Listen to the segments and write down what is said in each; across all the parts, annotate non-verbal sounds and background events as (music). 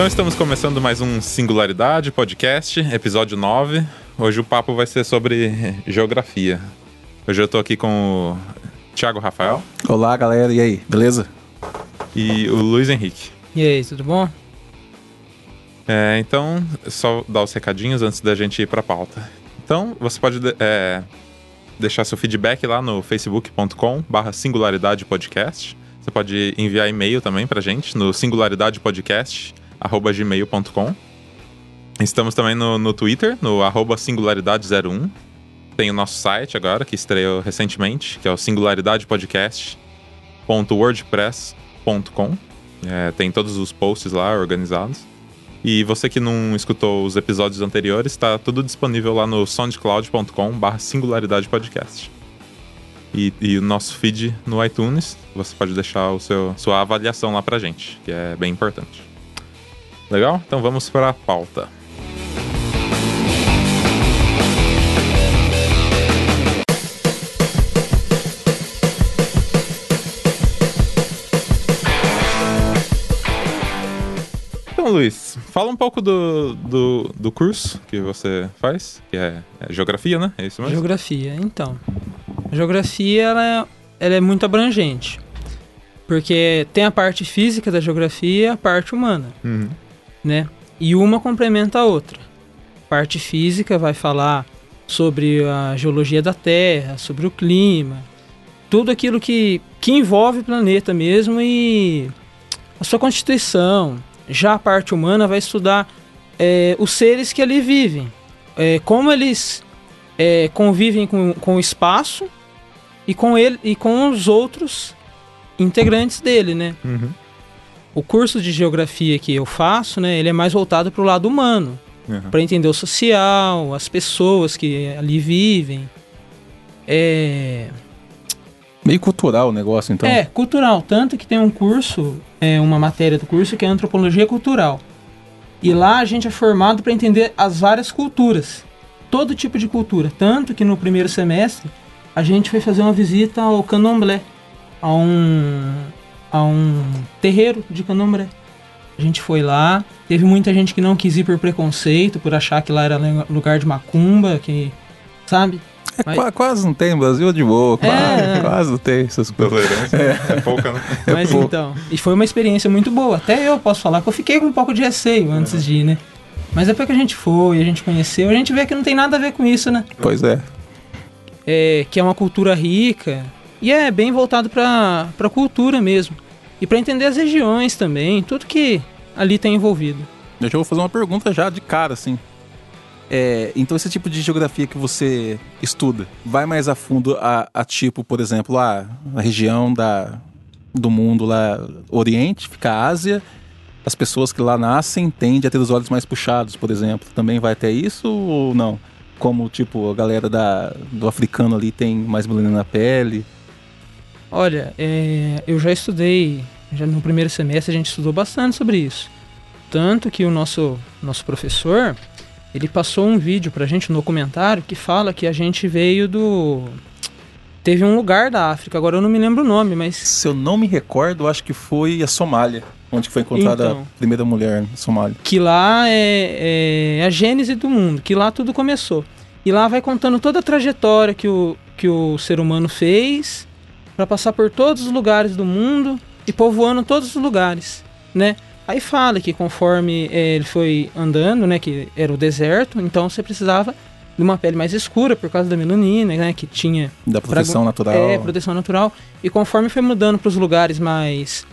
Então estamos começando mais um Singularidade Podcast, episódio 9. Hoje o papo vai ser sobre geografia. Hoje eu tô aqui com o Thiago Rafael Olá, galera. E aí, beleza? e o Luiz Henrique. E aí, tudo bom? É, então, só dar os recadinhos antes da gente ir pra pauta. Então, você pode de- é, deixar seu feedback lá no facebook.com barra singularidade podcast. Você pode enviar e-mail também pra gente no singularidadepodcast arroba gmail.com. Estamos também no, no Twitter, no arroba singularidade01. Tem o nosso site agora, que estreou recentemente, que é o singularidadepodcast.wordpress.com. É, tem todos os posts lá organizados. E você que não escutou os episódios anteriores, está tudo disponível lá no soundcloud.com barra singularidade podcast. E, e o nosso feed no iTunes, você pode deixar o seu, sua avaliação lá pra gente, que é bem importante. Legal? Então vamos para a pauta. Então, Luiz, fala um pouco do, do, do curso que você faz, que é, é geografia, né? É isso mesmo? Geografia, então. A geografia, ela é, ela é muito abrangente. Porque tem a parte física da geografia e a parte humana, Uhum. Né? E uma complementa a outra. Parte física vai falar sobre a geologia da Terra, sobre o clima, tudo aquilo que, que envolve o planeta mesmo e a sua constituição. Já a parte humana vai estudar é, os seres que ali vivem, é, como eles é, convivem com, com o espaço e com ele e com os outros integrantes dele, né? Uhum. O curso de geografia que eu faço, né, ele é mais voltado para o lado humano, Uhum. para entender o social, as pessoas que ali vivem. É, Meio cultural o negócio, então. é cultural, tanto que tem um curso, é uma matéria do curso que é antropologia cultural. E lá a gente é formado para entender as várias culturas, todo tipo de cultura, tanto que no primeiro semestre a gente foi fazer uma visita ao Candomblé, a um a um terreiro de Candomblé. A gente foi lá, teve muita gente que não quis ir por preconceito, por achar que lá era lugar de macumba, que sabe? É, Mas- qua- quase não tem, Brasil é de boa, quase, É. quase não tem essas coisas. Tolerância é. pouca, né? Mas Pô. então, e foi uma experiência muito boa. Até eu posso falar que eu fiquei com um pouco de receio antes de ir, né? Mas depois que a gente foi, a gente conheceu, a gente vê que não tem nada a ver com isso, né? Pois é. É, que é uma cultura rica e é bem voltado pra, pra cultura mesmo. E pra entender as regiões também, tudo que ali tem envolvido. Eu já vou fazer uma pergunta já de cara, assim. É, então esse tipo de geografia que você estuda, vai mais a fundo a, a tipo, por exemplo, a, a região da, do mundo lá, Oriente, fica a Ásia, as pessoas que lá nascem tendem a ter os olhos mais puxados, por exemplo. Também vai até isso ou não? Como, tipo, a galera da, do africano ali tem mais melanina na pele. Olha, é, eu já estudei, já no primeiro semestre a gente estudou bastante sobre isso. Tanto que o nosso, nosso professor, ele passou um vídeo pra gente, um documentário, que fala que a gente veio do... Teve um lugar da África, agora eu não me lembro o nome, mas... Se eu não me recordo, acho que foi a Somália, onde foi encontrada Então. a primeira mulher na Somália. que lá é, é a gênese do mundo, que lá tudo começou. E lá vai contando toda a trajetória que o, que o ser humano fez para passar por todos os lugares do mundo e povoando todos os lugares, né? Aí fala que conforme é, ele foi andando, né, que era o deserto, então você precisava de uma pele mais escura por causa da melanina, né, que tinha Da proteção natural. é, proteção natural. E conforme foi mudando para os lugares mais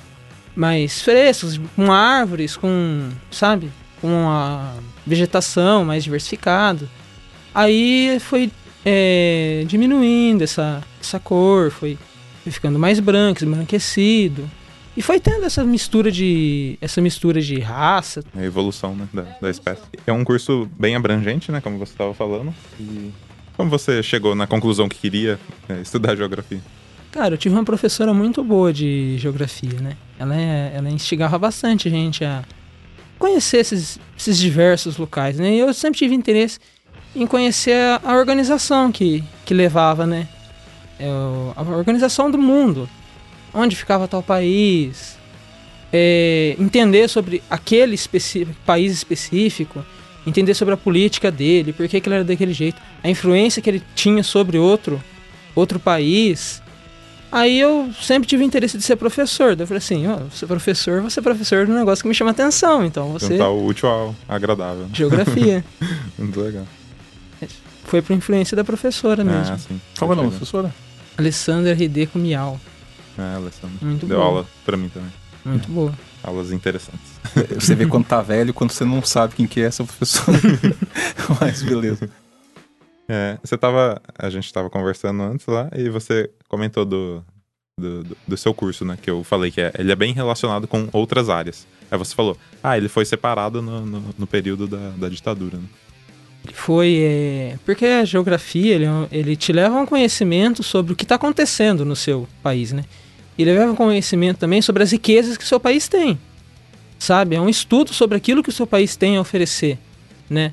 mais frescos, com árvores, com, sabe, com a vegetação mais diversificada, aí foi é, diminuindo essa, essa cor, foi, ficando mais branco, embranquecido. E foi tendo essa mistura de essa mistura de raça. A evolução né, da, da espécie. É um curso bem abrangente, né? Como você estava falando. E como você chegou na conclusão que queria é, estudar geografia? Cara, eu tive uma professora muito boa de geografia, né? Ela, é- ela instigava bastante a gente a conhecer esses, esses diversos locais, né? E eu sempre tive interesse em conhecer a, a organização que, que levava, né? É a organização do mundo. Onde ficava tal país, é, entender sobre aquele especi- país específico, entender sobre a política dele, por que, que ele era daquele jeito, a influência que ele tinha sobre outro, outro país. Aí eu sempre tive interesse de ser professor. Daí eu falei assim, ó, ser professor, vou ser professor de um negócio que me chama atenção, então você Juntar o útil ao agradável. (laughs) geografia. (laughs) Muito legal. Foi por influência da professora mesmo. Ah, sim. Qual é o nome, Legal. professora? Alessandra R.D. Miau. É, Alessandro. Muito Deu boa. aula pra mim também. Muito boa. Aulas interessantes. (laughs) Você vê quando tá velho, quando você não sabe quem que é seu professor. (laughs) Mas beleza. É, você tava. A gente tava conversando antes lá e você comentou do, do, do- do seu curso, né? Que eu falei que é, ele é bem relacionado com outras áreas. Aí você falou, ah, ele foi separado no, no, no período da, da ditadura, né? Foi. é, porque a geografia, ele, é ele te leva a um conhecimento sobre o que está acontecendo no seu país, né? E leva um conhecimento também sobre as riquezas que o seu país tem. Sabe? É um estudo sobre aquilo que o seu país tem a oferecer, né?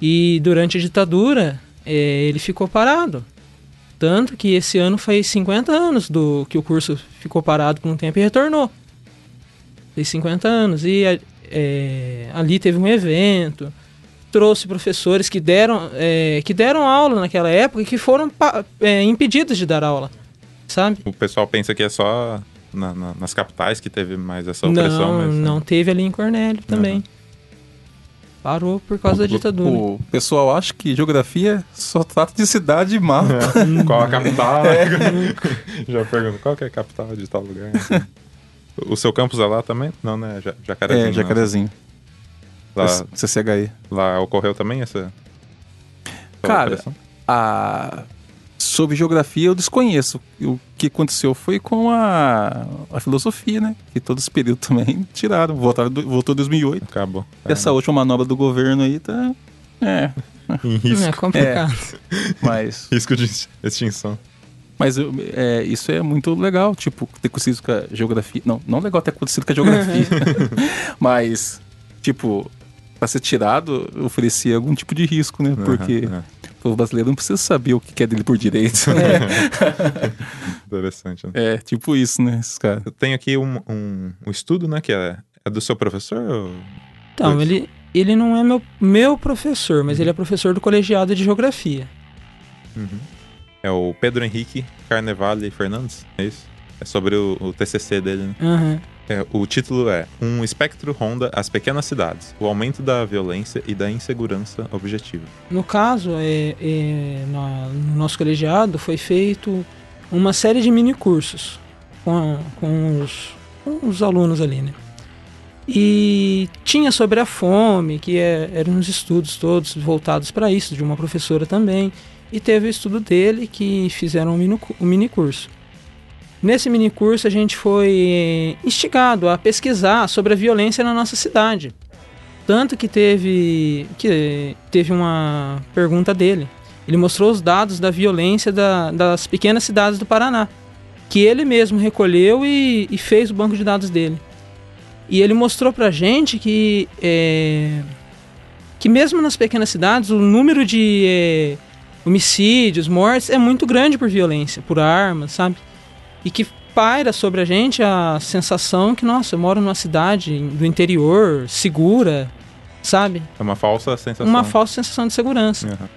E durante a ditadura, é, ele ficou parado. Tanto que esse ano faz 50 anos do que o curso ficou parado por um tempo e retornou. Fez 50 anos. E a- é, ali teve um evento, trouxe professores que deram, é, que deram aula naquela época e que foram é, impedidos de dar aula, sabe? O pessoal pensa que é só na- na- nas capitais que teve mais essa opressão, Não, mas. né? não teve ali em Cornélio também. Aham. Parou por causa da ditadura. O pessoal acha que geografia só trata de cidade e mapa. (laughs) Qual a capital? (laughs) Já pergunto, qual que é a capital de tal lugar? (laughs) o seu campus é lá também? Não, né? Ja- Jacarezinho. É, não. Lá, CCHI. lá ocorreu também essa. Cara? A... Sobre geografia eu desconheço. O que aconteceu foi com a, a filosofia, né? Que todo esse período também (laughs) tiraram. Voltaram, do- voltou em 2008. Acabou. E essa última manobra do governo aí tá... É, (laughs) Em risco, É complicado. mas... (laughs) risco de extinção. Mas eu- é, isso é muito legal, tipo, ter acontecido com a geografia. Não, não legal ter acontecido com a geografia. mas, tipo, pra ser tirado, oferecia algum tipo de risco, né? Porque Aham, aham. o brasileiro não precisa saber o que é dele por direito. (laughs) Interessante. Né? É, tipo isso, né? Esses caras. Eu tenho aqui um, um, um estudo, né? Que é, é do seu professor? Ou... Então, ele, ele não é meu, meu professor, mas ele é professor do colegiado de geografia. É o Pedro Henrique Carnevale Fernandes, é isso? É sobre o, o TCC dele, né? Aham. É, o título é Um espectro ronda as pequenas cidades, o aumento da violência e da insegurança objetiva. No caso, é, é, no nosso colegiado foi feito uma série de mini cursos com, com os, com os alunos ali, né? E tinha sobre a fome, que é, eram uns estudos todos voltados para isso, de uma professora também. E teve o estudo dele que fizeram um mini, um mini curso. Nesse mini curso a gente foi instigado a pesquisar sobre a violência na nossa cidade. Tanto que teve, que teve uma pergunta dele. Ele mostrou os dados da violência da- das pequenas cidades do Paraná. Que ele mesmo recolheu e, e fez o banco de dados dele. E ele mostrou pra gente que, é, que mesmo nas pequenas cidades, o número de é, homicídios, mortes é muito grande por violência, por armas, sabe? E que paira sobre a gente a sensação que, nossa, eu moro numa cidade do interior, segura, sabe? É uma falsa sensação. Uma falsa sensação de segurança. Aham.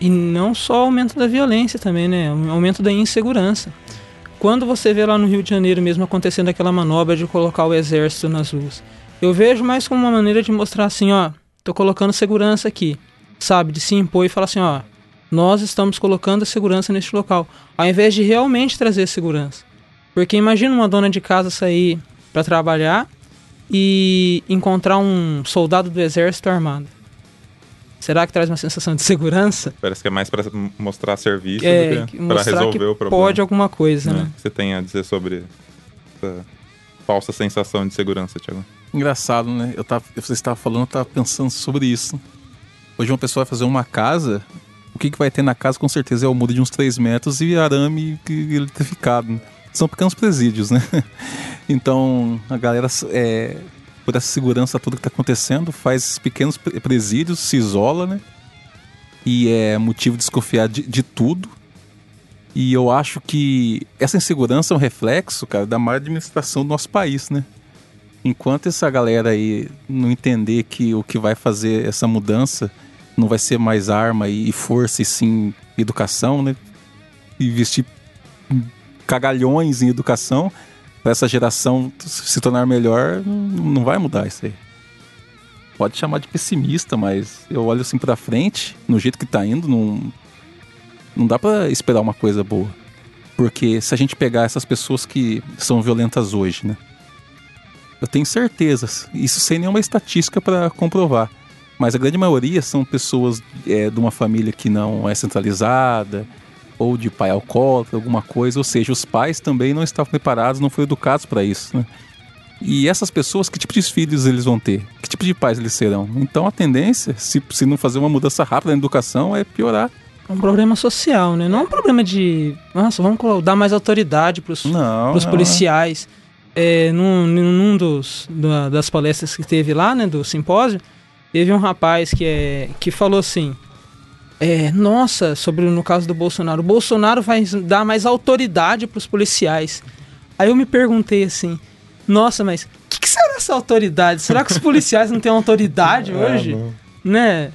E não só o aumento da violência também, né? O aumento da insegurança. Quando você vê lá no Rio de Janeiro mesmo acontecendo aquela manobra de colocar o exército nas ruas, eu vejo mais como uma maneira de mostrar assim, ó, tô colocando segurança aqui, sabe? De se impor e falar assim, ó, nós estamos colocando a segurança neste local, ao invés de realmente trazer segurança. Porque imagina uma dona de casa sair para trabalhar e encontrar um soldado do exército armado. Será que traz uma sensação de segurança? Parece que é mais pra mostrar serviço É, do que mostrar resolver que o problema. pode alguma coisa, né? né? que você tem a dizer sobre essa falsa sensação de segurança, Thiago. Engraçado, né? Eu tava, você estava falando, eu tava pensando sobre isso. Hoje uma pessoa vai fazer uma casa, o que, que vai ter na casa com certeza é o muro de uns 3 metros e arame que- eletrificado. São pequenos presídios, né? (laughs) Então a galera, é, por essa segurança toda que tá acontecendo, faz pequenos pre- presídios, se isola, né? E é motivo de desconfiar de, de tudo. E eu acho que essa insegurança é um reflexo, cara, da má administração do nosso país, né? enquanto essa galera aí não entender que o que vai fazer essa mudança não vai ser mais arma e força, e sim educação, né? Investir cagalhões em educação para essa geração se tornar melhor, não vai mudar isso aí. Pode chamar de pessimista, mas eu olho assim para frente, no jeito que tá indo, não, não dá para esperar uma coisa boa. Porque se a gente pegar essas pessoas que são violentas hoje, né? Eu tenho certeza, isso sem nenhuma estatística para comprovar. Mas a grande maioria são pessoas é, de uma família que não é centralizada, ou de pai alcoólatra, alguma coisa. Ou seja, os pais também não estavam preparados, não foram educados para isso. Né? E essas pessoas, que tipo de filhos eles vão ter? Que tipo de pais eles serão? Então a tendência, se, se não fazer uma mudança rápida na educação, é piorar. É um problema social, né? Não é um problema de. Nossa, vamos dar mais autoridade para os policiais. É, num, num dos, das palestras que teve lá, né, do simpósio, teve um rapaz que, é, que falou assim: é, nossa, sobre no caso do Bolsonaro, o Bolsonaro vai dar mais autoridade para os policiais. Aí eu me perguntei assim: nossa, mas o que, que, será essa autoridade? Será que os policiais não têm autoridade (laughs) é, hoje? Não. Né?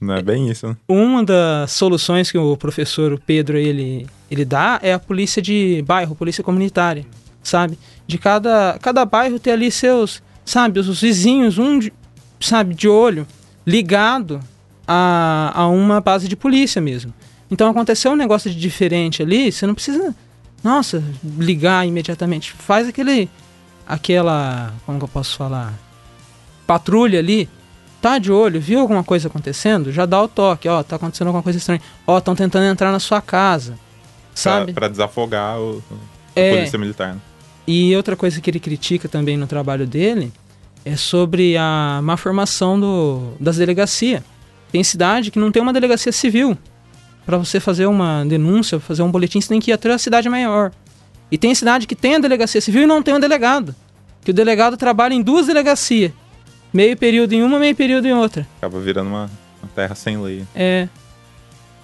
Não é bem isso, né? Uma das soluções que o professor Pedro ele, ele dá é a polícia de bairro, polícia comunitária, sabe? De cada, cada bairro ter ali seus, sabe, os vizinhos, um, de, sabe, de olho, ligado a, a uma base de polícia mesmo. Então aconteceu um negócio de diferente ali, você não precisa, nossa, ligar imediatamente. Faz aquele, aquela, como que eu posso falar? Patrulha ali, tá de olho, viu alguma coisa acontecendo, já dá o toque, ó, tá acontecendo alguma coisa estranha. Ó, estão tentando entrar na sua casa. Sabe? Pra, pra desafogar o, a é, polícia militar. Né? E outra coisa que ele critica também no trabalho dele é sobre a má formação do, das delegacias. Tem cidade que não tem uma delegacia civil. Para você fazer uma denúncia, fazer um boletim, você tem que ir até a cidade maior. E tem cidade que tem a delegacia civil e não tem um delegado. Que o delegado trabalha em duas delegacias. Meio período em uma, meio período em outra. Acaba virando uma, uma terra sem lei. É.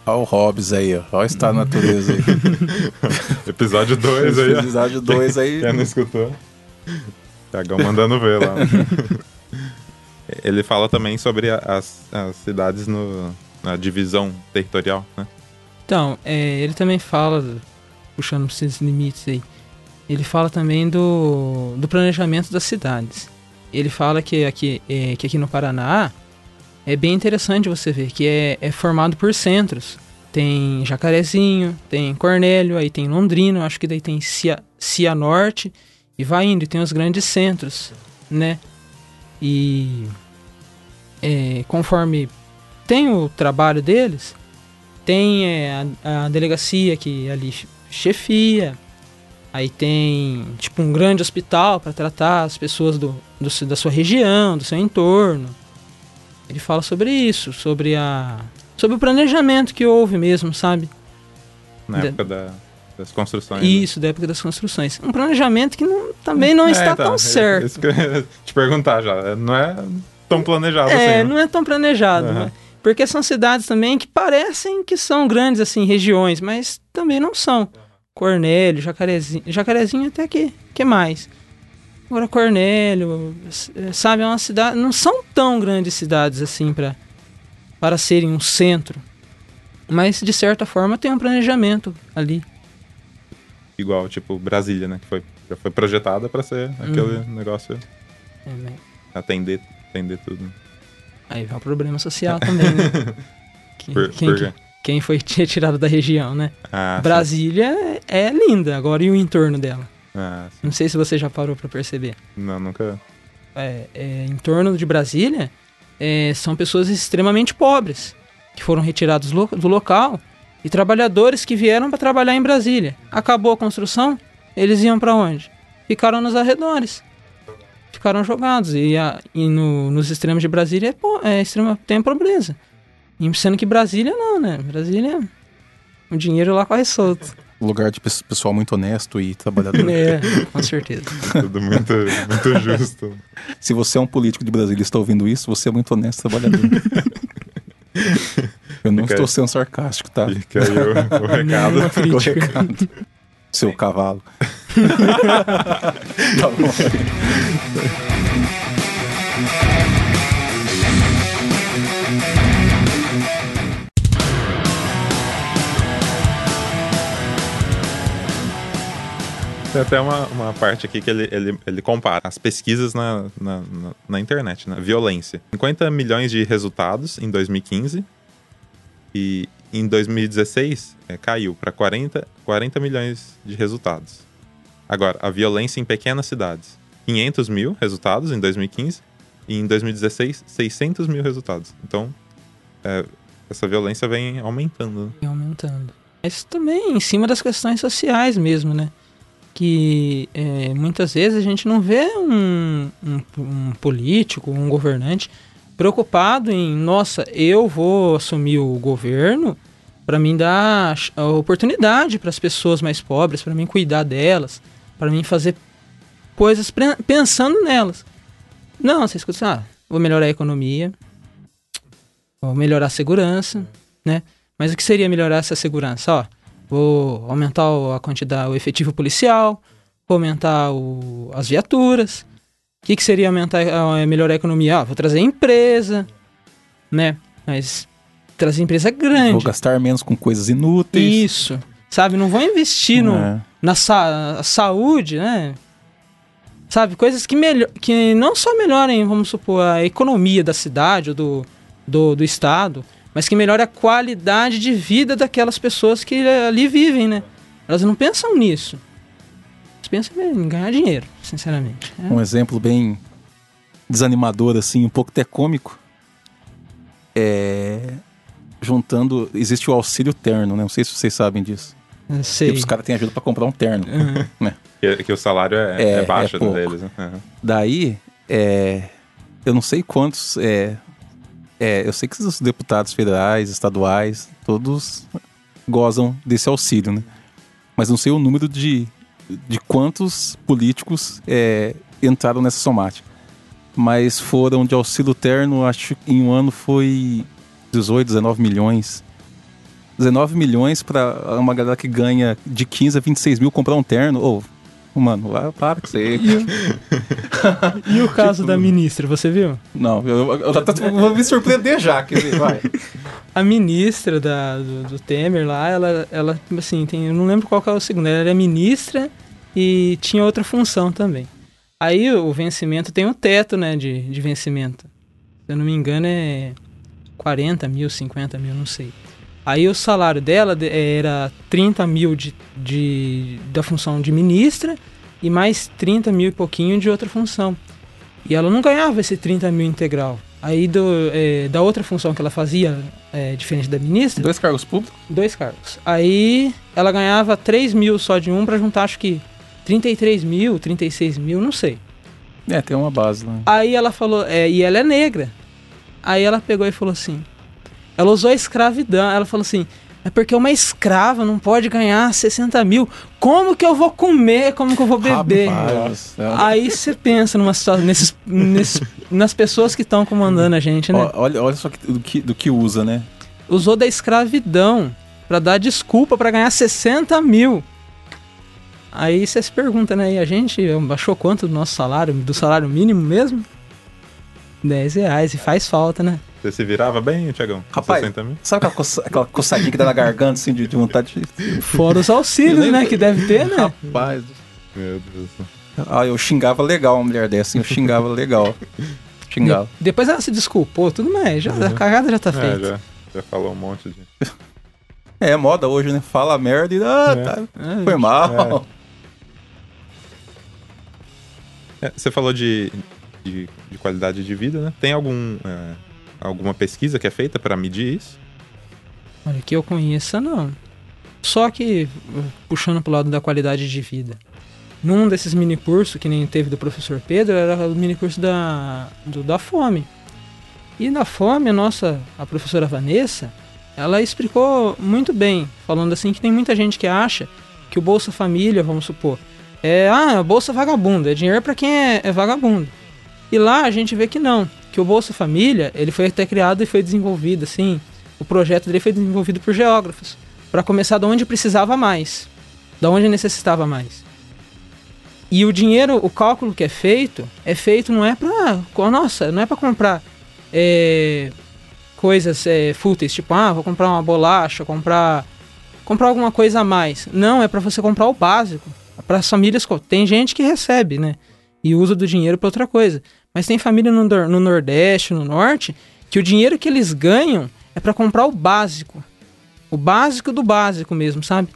Olha o Hobbes aí, ó. Olha o estado da natureza aí. (laughs) Episódio 2 aí. Episódio 2 aí. Quem não escutou? Cagão mandando ver lá. (laughs) Ele fala também sobre as, as cidades no, na divisão territorial, né? Então, é, ele também fala, puxando esses limites aí, ele fala também do, do planejamento das cidades. Ele fala que aqui, é, que aqui no Paraná é bem interessante você ver que é, é formado por centros. Tem Jacarezinho, tem Cornélio, aí tem Londrino, acho que daí tem Cia, Cianorte e vai indo, e tem os grandes centros, né? E é, conforme tem o trabalho deles, tem é, a, a, delegacia que ali chefia, aí tem tipo um grande hospital para tratar as pessoas do, do, da sua região, do seu entorno. Ele fala sobre isso, sobre a sobre o planejamento que houve mesmo, sabe? Na da, época da, das construções. Né? Isso, né? da época das construções. Um planejamento que não, também não é, está tá, tão certo. Isso que eu ia te perguntar já. Não é tão planejado é, assim. É, né? não é tão planejado, uhum. Porque são cidades também que parecem que são grandes, assim, regiões, mas também não são. Cornélio, Jacarezinho. Jacarezinho até que, que mais? Agora Cornélio, sabe, é uma cidade. Não são tão grandes cidades assim para para serem um centro. Mas de certa forma tem um planejamento ali igual, tipo, Brasília, né? Que foi, já foi projetada para ser aquele uhum. negócio. É, mas... atender, atender tudo. Aí vai o problema social também, né? (laughs) quem, por, quem, por quem, foi (laughs) retirado da região, né? Ah, Brasília é, é linda, agora e o entorno dela? Ah, Não sei se você já parou para perceber. Não, nunca. É, é, em torno de Brasília é, são pessoas extremamente pobres que foram retirados lo do local e trabalhadores que vieram para trabalhar em Brasília. Acabou a construção, eles iam para onde? Ficaram nos arredores. Ficaram jogados. E, a, e no, nos extremos de Brasília é, é extrema, tem pobreza. E sendo que Brasília não, né? Brasília, o dinheiro lá corre solto. Lugar de pessoal muito honesto e trabalhador. É, com certeza. (laughs) Tudo muito, muito justo. Se você é um político de Brasília e está ouvindo isso, você é muito honesto trabalhador. (laughs) Eu não Fica estou aí. sendo sarcástico, tá? Fica aí o, o (laughs) recado. o recado. Seu cavalo. (laughs) tá bom. Tem até uma, uma parte aqui que ele, ele, ele compara as pesquisas na, na, na, na internet, né? Violência. 50 milhões de resultados em 2015 e em 2016 é, caiu para 40, 40 milhões de resultados. Agora, a violência em pequenas cidades. 500 mil resultados em 2015 e em 2016, 600 mil resultados. Então, é, essa violência vem aumentando. Vem aumentando. Mas também em cima das questões sociais mesmo, né? que é, muitas vezes a gente não vê um, um, um, político, um governante preocupado em, nossa, eu vou assumir o governo para mim dar a oportunidade para as pessoas mais pobres, para mim cuidar delas, para mim fazer coisas pensando nelas. Não, você escuta, ah, vou melhorar a economia, vou melhorar a segurança, né? Mas o que seria melhorar essa segurança? Ó, vou aumentar a quantidade, o efetivo policial, vou aumentar o, as viaturas. O que, que seria aumentar, melhorar a economia? Ah, vou trazer empresa, né? Mas trazer empresa grande. Vou gastar menos com coisas inúteis. Isso. Sabe, não vou investir no, é. na sa saúde, né? Sabe, coisas que, melhor, que não só melhorem, vamos supor, a economia da cidade ou do, do, do estado, mas que melhore a qualidade de vida daquelas pessoas que ali vivem, né? Elas não pensam nisso. Elas pensam em ganhar dinheiro, sinceramente. É. Um exemplo bem desanimador, assim, um pouco até cômico. É. Juntando. Existe o auxílio terno, né? Não sei se vocês sabem disso. Sei. Tipo, os caras têm ajuda para comprar um terno. Uhum. (laughs) Né? Que, que, o salário é, é, é baixo é deles. Né? Uhum. Daí, é, eu não sei quantos é, é, eu sei que os deputados federais, estaduais, todos gozam desse auxílio, né? Mas não sei o número de, de quantos políticos é, entraram nessa somática. Mas foram de auxílio terno, acho que em um ano foi 18, 19 milhões. 19 milhões para uma galera que ganha de 15 a 26 mil comprar um terno. Ou, oh, Mano, lá, para que você. E o, caso tipo... da ministra, você viu? Não, eu, eu, eu vou me surpreender já, quer dizer, vai. A ministra da, do, do, Temer lá, ela, ela, assim, tem, eu não lembro qual que é o segundo, ela era ministra e tinha outra função também. Aí o vencimento tem um teto, né, de, de vencimento. Se eu não me engano é 40 mil, 50 mil, não sei. Aí o salário dela era 30 mil de, de, da função de ministra e mais 30 mil e pouquinho de outra função. E ela não ganhava esse 30 mil integral. Aí do, é, da outra função que ela fazia, é, diferente da ministra. Dois cargos públicos? Dois cargos. Aí ela ganhava 3 mil só de um para juntar, acho que 33 mil, 36 mil, não sei. É, tem uma base lá. Aí ela falou, é, e ela é negra. Aí ela pegou e falou assim: ela usou a escravidão. Ela falou assim: é porque uma escrava não pode ganhar 60 mil. Como que eu vou comer? Como que eu vou beber? Rapaz, Aí você pensa numa situação, nesses, nesses, nas pessoas que estão comandando a gente, né? Olha, olha só do que, do que usa, né? Usou da escravidão para dar desculpa para ganhar 60 mil. Aí você se pergunta, né? E a gente baixou quanto do nosso salário? Do salário mínimo mesmo? 10 reais. E faz falta, né? Você se virava bem, Tiagão? Rapaz, sabe aquela, coça, aquela coçadinha que dá na garganta, assim, de, de vontade de... (laughs) Fora os auxílios, né, que deve ter, né? Rapaz... Meu Deus. Ah, eu xingava legal uma mulher dessa, eu xingava legal. Xingava. Depois ela se desculpou, tudo mais, já, uhum. a cagada já tá é, feita. Já, já falou um monte de... (laughs) É, moda hoje, né? Fala merda e... Ah, é. tá, é, foi mal. É. você falou de, de, de, qualidade de vida, né? Tem algum alguma pesquisa que é feita para medir isso? Olha, que eu conheça, não. Só que, puxando pro lado da qualidade de vida. Num desses mini cursos que nem teve do professor Pedro, era o mini curso da, do, da fome. E na fome, a nossa, a professora Vanessa, ela explicou muito bem, falando assim que tem muita gente que acha que o Bolsa Família, vamos supor, é ah, Bolsa Vagabundo, é dinheiro para quem é, é vagabundo. E lá a gente vê que não, que o Bolsa Família, ele foi até criado e foi desenvolvido, assim, o projeto dele foi desenvolvido por geógrafos, para começar de onde precisava mais, da onde necessitava mais. E o dinheiro, o cálculo que é feito, é feito não é pra. Nossa, não é pra comprar é, coisas é, fúteis, tipo, ah, vou comprar uma bolacha, comprar. comprar alguma coisa a mais. Não, é para você comprar o básico. Para as famílias. Tem gente que recebe, né? E usa do dinheiro para outra coisa. Mas tem família no, no Nordeste, no Norte, que o dinheiro que eles ganham é para comprar o básico. O básico do básico mesmo, sabe?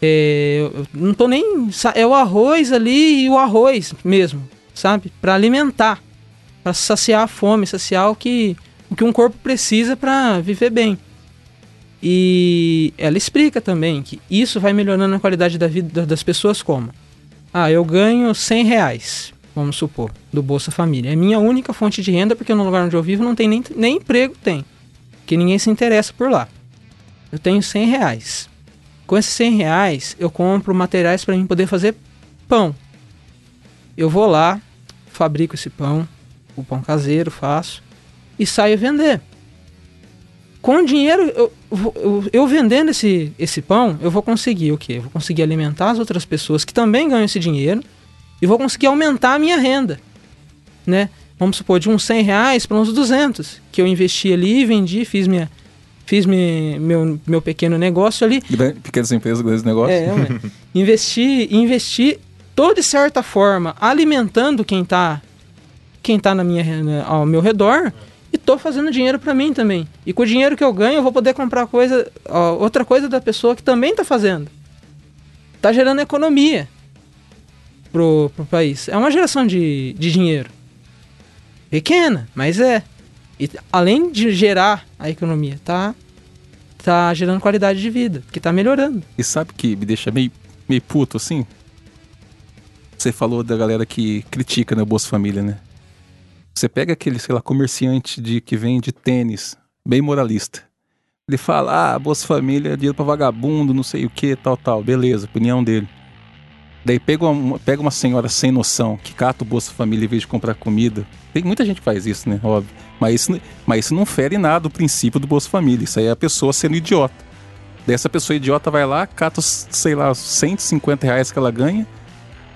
É, não tô nem. É o arroz ali e o arroz mesmo, sabe? Para alimentar, para saciar a fome, saciar o que, o que um corpo precisa para viver bem. E ela explica também que isso vai melhorando a qualidade da vida das pessoas como? Ah, eu ganho 100 reais, vamos supor, do Bolsa Família. É minha única fonte de renda porque no lugar onde eu vivo não tem nem, nem emprego tem. Que ninguém se interessa por lá. Eu tenho 100 reais. Com esses 100 reais, eu compro materiais para mim poder fazer pão. Eu vou lá, fabrico esse pão, o pão caseiro, faço e saio vender. Com o dinheiro, eu, eu, eu, vendendo esse, esse pão, eu vou conseguir o quê? Eu vou conseguir alimentar as outras pessoas que também ganham esse dinheiro e vou conseguir aumentar a minha renda, né? Vamos supor, de uns 100 reais para uns 200, que eu investi ali, vendi, fiz minha, fiz me, meu, meu pequeno negócio ali. Pequenas empresas, grandes negócios. É, (laughs) investi, investi toda de certa forma, alimentando quem está quem tá na minha, ao meu redor e tô fazendo dinheiro para mim também. E com o dinheiro que eu ganho, eu vou poder comprar coisa, ó, outra coisa da pessoa que também está fazendo. Tá gerando economia pro, pro país. É uma geração de, de dinheiro. Pequena, mas é. E além de gerar a economia, tá, tá gerando qualidade de vida, que tá melhorando. E sabe que me deixa meio, meio puto assim? Você falou da galera que critica né, o Bolsa Família, né? Você pega aquele, sei lá, comerciante de que vende tênis, bem moralista. Ele fala, ah, Bolsa Família é dinheiro pra vagabundo, não sei o que, tal, tal. Beleza, opinião dele. Daí pega uma, pega uma senhora sem noção que cata o Bolsa Família em vez de comprar comida. Tem muita gente que faz isso, né? Óbvio. Mas isso, mas isso não fere nada o princípio do Bolsa Família. Isso aí é a pessoa sendo idiota. Daí essa pessoa idiota vai lá, cata, sei lá, 150 reais que ela ganha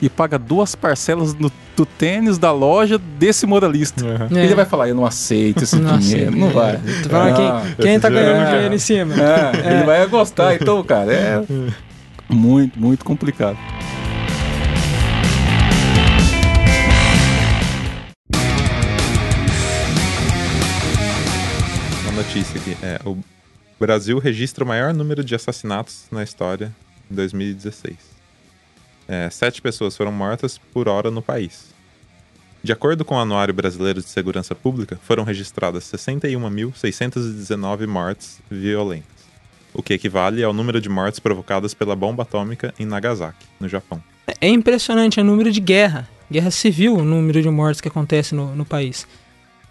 e paga duas parcelas no, do tênis da loja desse moralista. Uhum. É. Ele vai falar, eu não aceito esse não dinheiro. Aceito. Não vai. Tu fala, quem, quem tá ganhando é. dinheiro em cima? É. Ele vai gostar. Então, cara, é (laughs) muito, muito complicado. Notícia aqui. É, o Brasil registra o maior número de assassinatos na história em 2016. É, sete pessoas foram mortas por hora no país. De acordo com o Anuário Brasileiro de Segurança Pública, foram registradas 61.619 mortes violentas, o que equivale ao número de mortes provocadas pela bomba atômica em Nagasaki, no Japão. É impressionante o número de guerra, guerra civil, o número de mortes que acontece no, no país.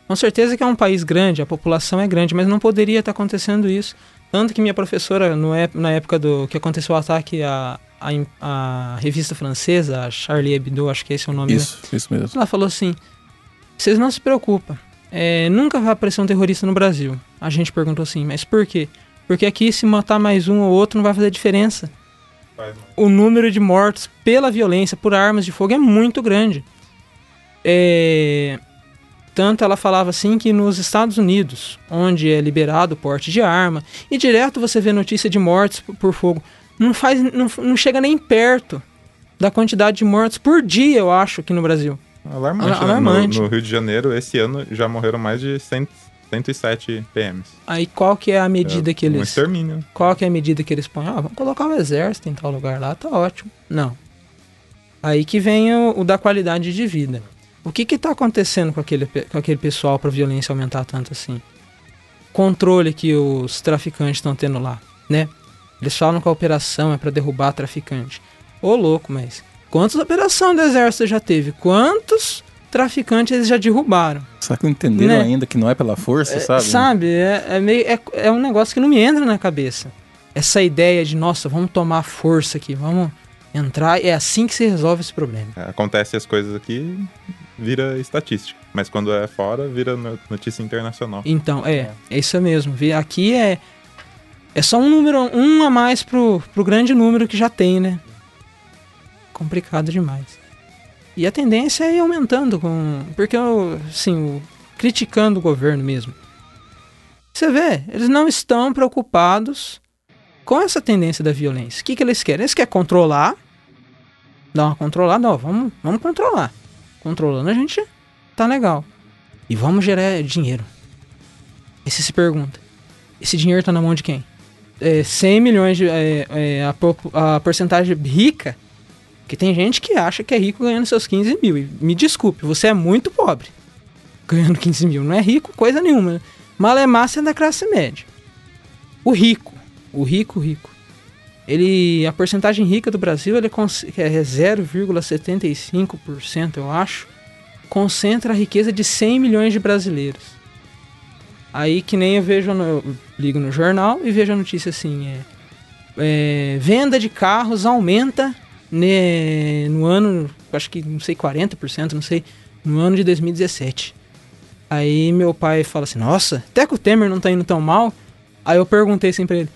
Com certeza que é um país grande, a população é grande, mas não poderia estar acontecendo isso. Tanto que minha professora, no, na época do que aconteceu o ataque à, à, à revista francesa, a Charlie Hebdo, acho que esse é o nome. Isso, isso mesmo. Ela falou assim: vocês não se preocupem, é, nunca vai aparecer um terrorista no Brasil. A gente perguntou assim, mas por quê? Porque aqui, se matar mais um ou outro, não vai fazer diferença. O número de mortos pela violência, por armas de fogo, é muito grande. É, Portanto, ela falava assim que nos Estados Unidos, onde é liberado o porte de arma, e direto você vê notícia de mortes por fogo, não, faz, não, não chega nem perto da quantidade de mortes por dia, eu acho, aqui no Brasil. Alarmante. Alarmante. Né? No, no, Rio de Janeiro, esse ano, já morreram mais de 100, 107 PMs. Aí qual que é a medida é, que eles... Um extermínio. Qual que é a medida que eles põem? Ah, vamos colocar o exército em tal lugar lá, tá ótimo. Não. Aí que vem o, o da qualidade de vida. O que está acontecendo com aquele, com aquele pessoal para a violência aumentar tanto assim? Controle que os traficantes estão tendo lá, né? Eles falam que a operação é para derrubar traficante. Ô louco, mas quantas operações do exército já teve? Quantos traficantes eles já derrubaram? Só que não entenderam né? ainda que não é pela força, é, sabe? Sabe, é, é, meio, é, é um negócio que não me entra na cabeça. Essa ideia de, nossa, vamos tomar força aqui, vamos entrar, é assim que se resolve esse problema. É, acontece as coisas aqui, vira estatística. Mas quando é fora, vira notícia internacional. Então, é, é isso mesmo. Aqui é, é só um número, um a mais pro, pro grande número que já tem, né? complicado demais. E a tendência é ir aumentando com. Porque eu, assim, criticando o governo mesmo. Você vê, eles não estão preocupados com essa tendência da violência. O que, que eles querem? Eles querem controlar, dar uma controlada, ó, vamos, vamos controlar. Controlando a gente tá legal. E vamos gerar dinheiro. Aí você se pergunta: esse dinheiro tá na mão de quem? É, 100 milhões de. é, é, a, a porcentagem rica. Que tem gente que acha que é rico ganhando seus 15 mil. E me desculpe, você é muito pobre. Ganhando 15 mil. Não é rico coisa nenhuma. né? Malemassa é da classe média. O rico, o rico, rico. Ele, a porcentagem rica do Brasil ele é 0,75%, eu acho, concentra a riqueza de 100 milhões de brasileiros. Aí que nem eu vejo, no, eu ligo no jornal e vejo a notícia assim, é, é, venda de carros aumenta né, no ano, acho que não sei 40%, não sei, no ano de 2017. Aí meu pai fala assim, nossa, até que o Temer não tá indo tão mal. Aí eu perguntei assim pra ele,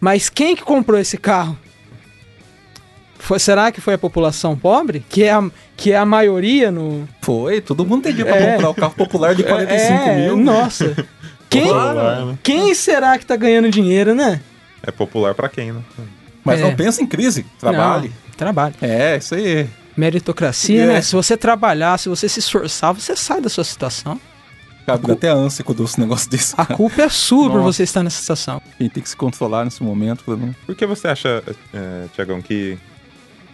mas quem que comprou esse carro? Foi, será que foi a população pobre? Que é a, que é a maioria no. Foi, todo mundo tem dinheiro pra É. comprar o carro popular de 45 é, mil. Nossa. (laughs) Quem, Popular, né? quem será que tá ganhando dinheiro, né? É popular pra quem, né? Mas É. não pensa em crise, trabalhe. Não, trabalhe. É, isso aí. Meritocracia, É. né? Se você trabalhar, se você se esforçar, você sai da sua situação. Cara, dá até ânsia quando eu ouço um negócio (laughs) desse. A culpa é sua por você estar nessa situação. A gente tem que se controlar nesse momento pra não. Por que você acha, é, Tiagão, que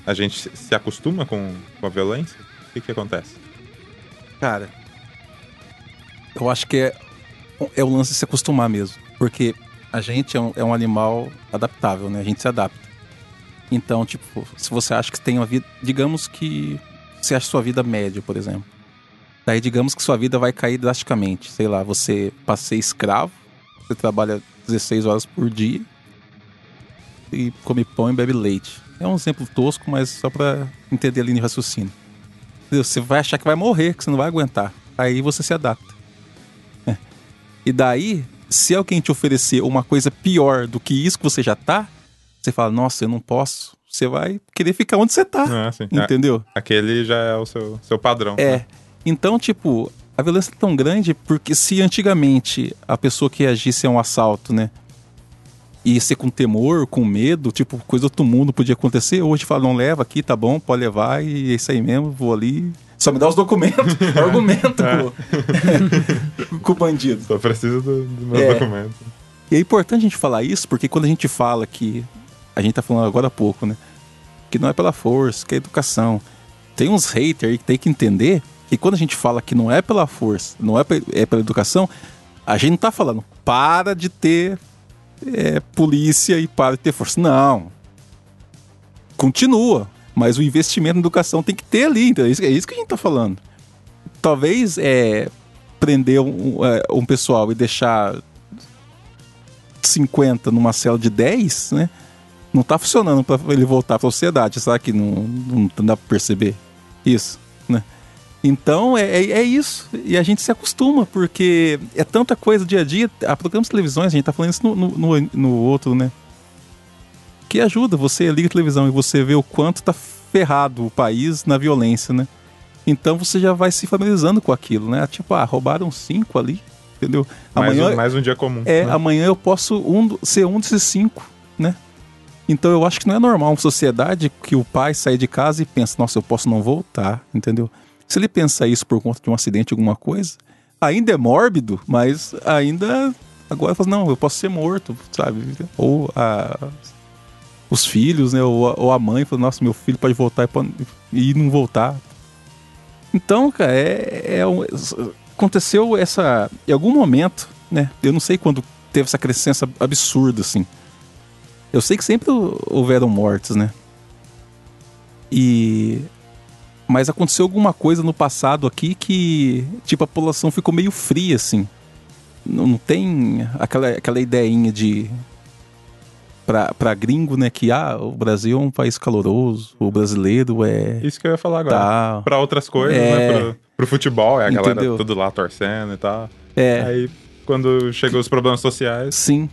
a gente se- se acostuma com, com a violência? O que, que acontece? Cara, eu acho que é, é o lance de se acostumar mesmo. Porque a gente é um, é um animal adaptável, né? A gente se adapta. Então, tipo, se você acha que tem uma vida. Digamos que você acha sua vida média, por exemplo. Daí, digamos que sua vida vai cair drasticamente. Sei lá, você passa a ser escravo, você trabalha 16 horas por dia e come pão e bebe leite. É um exemplo tosco, mas só pra entender a linha de raciocínio. Você vai achar que vai morrer, que você não vai aguentar. Aí você se adapta. É. E daí, se alguém te oferecer uma coisa pior do que isso que você já tá, você fala, nossa, eu não posso. Você vai querer ficar onde você tá. Ah, sim. Entendeu? Aquele já é o seu, seu padrão. É. né? Então, tipo, a violência é tão grande porque se antigamente a pessoa que agisse a um assalto, né? Ia ser com temor, com medo, tipo, coisa do outro mundo podia acontecer. Hoje fala, não leva aqui, tá bom, pode levar e é isso aí mesmo, vou ali. Só me dá os documentos, (laughs) argumento com, (laughs) com o bandido. Só preciso do, do meu É. documento. E é importante a gente falar isso, porque quando a gente fala que. A gente tá falando agora há pouco, né? Que não é pela força, que é educação. Tem uns haters aí que tem que entender que quando a gente fala que não é pela força, não é, é pela educação, a gente não tá falando para de ter é, polícia e para de ter força. Não. Continua. Mas o investimento na educação tem que ter ali. Então é isso, é isso que a gente tá falando. Talvez é, prender um, é, um pessoal e deixar 50 numa cela de 10, né? Não tá funcionando para ele voltar para a sociedade, sabe que não, não dá para perceber isso, né? Então é, é, é isso, e a gente se acostuma, porque é tanta coisa dia a dia. A programas de televisões, a gente tá falando isso no, no, no- outro, né? Que ajuda, você liga a televisão e você vê o quanto tá ferrado o país na violência, né? Então você já vai se familiarizando com aquilo, né? Tipo, ah, roubaram cinco ali, entendeu? Mais, Amanhã, um, mais um dia comum. é, né? amanhã eu posso um, ser um desses cinco, né? Então eu acho que não é normal uma sociedade que o pai sai de casa e pensa, nossa, eu posso não voltar, entendeu? Se ele pensa isso por conta de um acidente, alguma coisa, ainda é mórbido, mas ainda agora fala, não, eu posso ser morto, sabe? Ou a- os filhos, né? Ou a, ou a mãe fala, nossa, meu filho pode voltar e, e não voltar. Então, cara, é, é aconteceu essa. Em algum momento, né? Eu não sei quando teve essa crescência absurda, assim. Eu sei que sempre houveram mortes, né? E. Mas aconteceu alguma coisa no passado aqui que, tipo, a população ficou meio fria, assim. Não, não tem aquela, aquela ideinha de. Pra, pra gringo, né? Que, ah, o Brasil é um país caloroso, o brasileiro é. Isso que eu ia falar agora. Tá. Pra outras coisas, É. né? Pro, pro futebol, é a galera Entendeu? tudo lá torcendo e tal. É. Aí, quando chegou os problemas sociais, Sim.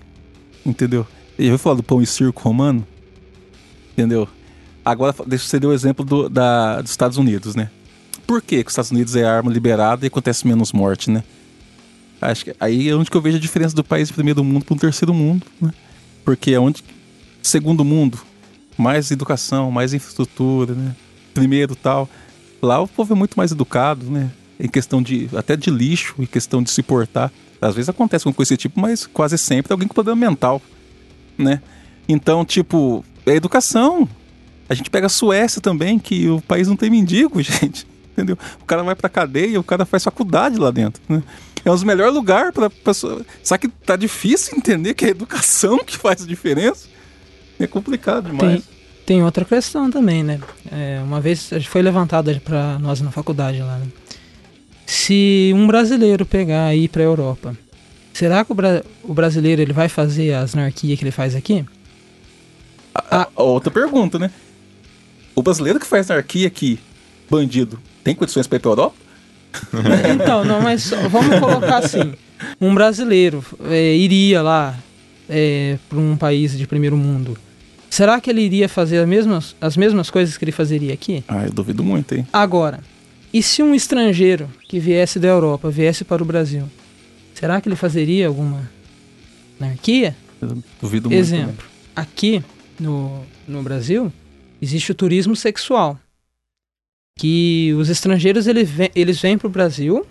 Entendeu? E eu vou falar do pão e circo romano. Entendeu? Agora, deixa você dar o exemplo do, da, dos Estados Unidos, né? Por que, os Estados Unidos é arma liberada e acontece menos morte, né? Acho que aí é onde que eu vejo a diferença do país primeiro mundo para um terceiro mundo, né? Porque é onde segundo mundo, mais educação, mais infraestrutura, né? Primeiro tal. Lá o povo é muito mais educado, né? Em questão de até de lixo, em questão de se portar. Às vezes acontece uma coisa desse tipo, mas quase sempre alguém com problema mental, né? Então, tipo, é educação. A gente pega a Suécia também, que o país não tem mendigo, (laughs) gente. Entendeu? O cara vai pra cadeia, o cara faz faculdade lá dentro, né? É um dos melhores lugares para pessoa. Só que tá difícil entender que é a educação que faz a diferença. É complicado demais. Tem, tem outra questão também, né? É, uma vez foi levantada para nós na faculdade lá. Né? Se um brasileiro pegar e ir para a Europa, será que o, bra o, brasileiro ele vai fazer as anarquias que ele faz aqui? A, a, outra pergunta, né? O brasileiro que faz anarquia aqui, bandido, tem condições para ir para Europa? (laughs) então, não, mas vamos colocar assim: um brasileiro é, iria lá é, para um país de primeiro mundo. Será que ele iria fazer as mesmas, as mesmas coisas que ele fazeria aqui? Ah, eu duvido muito, hein? Agora, e se um estrangeiro que viesse da Europa viesse para o Brasil, será que ele fazeria alguma anarquia? Eu duvido muito. Exemplo, aqui no, no Brasil existe o turismo sexual que os estrangeiros eles vêm, eles vêm para o Brasil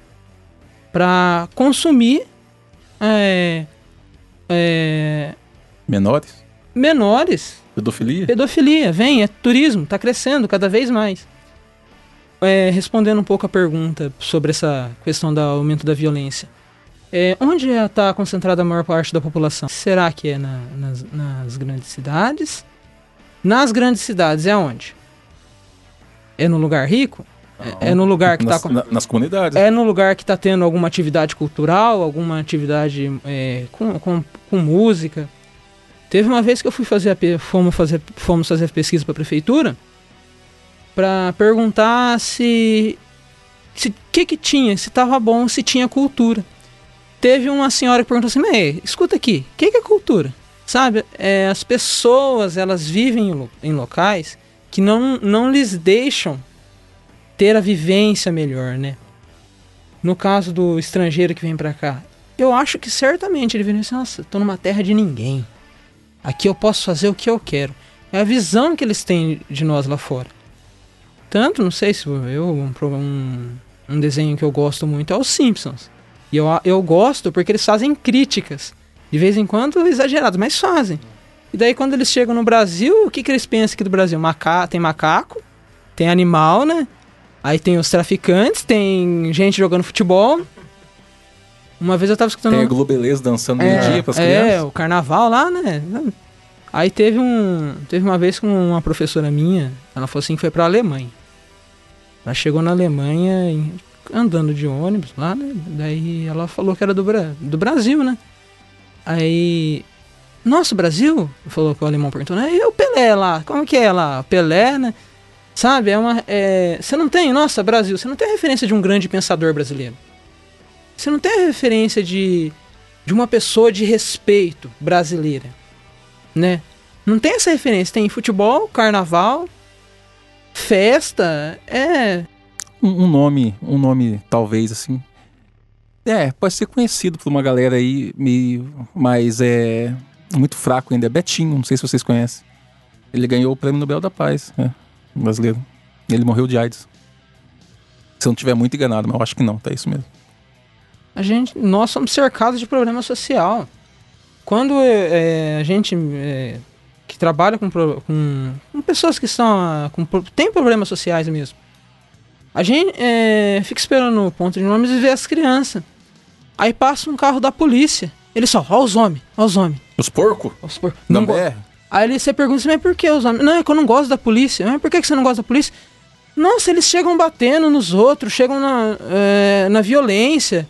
para consumir é, é, menores? menores. Pedofilia? Pedofilia vem é turismo está crescendo cada vez mais. É, respondendo um pouco a pergunta sobre essa questão do aumento da violência é, onde está concentrada a maior parte da população? Será que é na, nas, nas grandes cidades nas grandes cidades é onde é no lugar rico? É, é no lugar que está nas, nas comunidades. É no lugar que está tendo alguma atividade cultural, alguma atividade é, com, com, com, música. Teve uma vez que eu fui fazer a, fomos fazer fomos fazer pesquisa para a prefeitura para perguntar se se que que tinha, se estava bom, se tinha cultura. Teve uma senhora que perguntou assim: "Mas escuta aqui, o que, que é cultura?" Sabe? É, as pessoas elas vivem em, locais que não, não lhes deixam ter a vivência melhor, né? No caso do estrangeiro que vem para cá, eu acho que certamente ele vem assim, nossa, tô numa terra de ninguém. Aqui eu posso fazer o que eu quero. É a visão que eles têm de nós lá fora. Tanto, não sei se eu um, um desenho que eu gosto muito é os Simpsons. E eu, eu gosto porque eles fazem críticas. De vez em quando exageradas, mas fazem. E daí quando eles chegam no Brasil, o que, que eles pensam aqui do Brasil? Maca tem macaco, tem animal, né? Aí tem os traficantes, tem gente jogando futebol. Uma vez eu tava escutando. Tem a Globeleza dançando é, meio-dia pras é, crianças. É, o carnaval lá, né? Aí teve um. Teve uma vez com uma professora minha, ela falou assim que foi pra Alemanha. Ela chegou na Alemanha andando de ônibus lá, né? Daí ela falou que era do, do Brasil, né? Aí nossa, Brasil? Falou que o alemão perguntou, né? E o Pelé lá? Como que é lá? Pelé, né? Sabe, é uma. É... Você não tem, nossa, Brasil, você não tem referência de um grande pensador brasileiro. Você não tem a referência de, de uma pessoa de respeito brasileira. Né? Não tem essa referência. Tem futebol, carnaval, festa, é. Um, um nome, um nome talvez assim. É, pode ser conhecido por uma galera aí meio. Mas é muito fraco ainda, é Betinho, não sei se vocês conhecem. Ele ganhou o Prêmio Nobel da Paz, é, brasileiro. Ele morreu de AIDS. Se eu não estiver muito enganado, mas eu acho que não, tá isso mesmo. A gente, nós somos cercados de problema social. Quando é, a gente é, que trabalha com, com, com, pessoas que estão com, tem problemas sociais mesmo, a gente é, fica esperando o ponto de ônibus e vê as crianças. Aí passa um carro da polícia. Ele só, ó os homens, ó os homens. Os porcos? Os porcos. Não go... Aí você pergunta assim, mas por que os homens? Não, é que eu não gosto da polícia. Mas por que você não gosta da polícia? Nossa, eles chegam batendo nos outros, chegam na, é, na violência.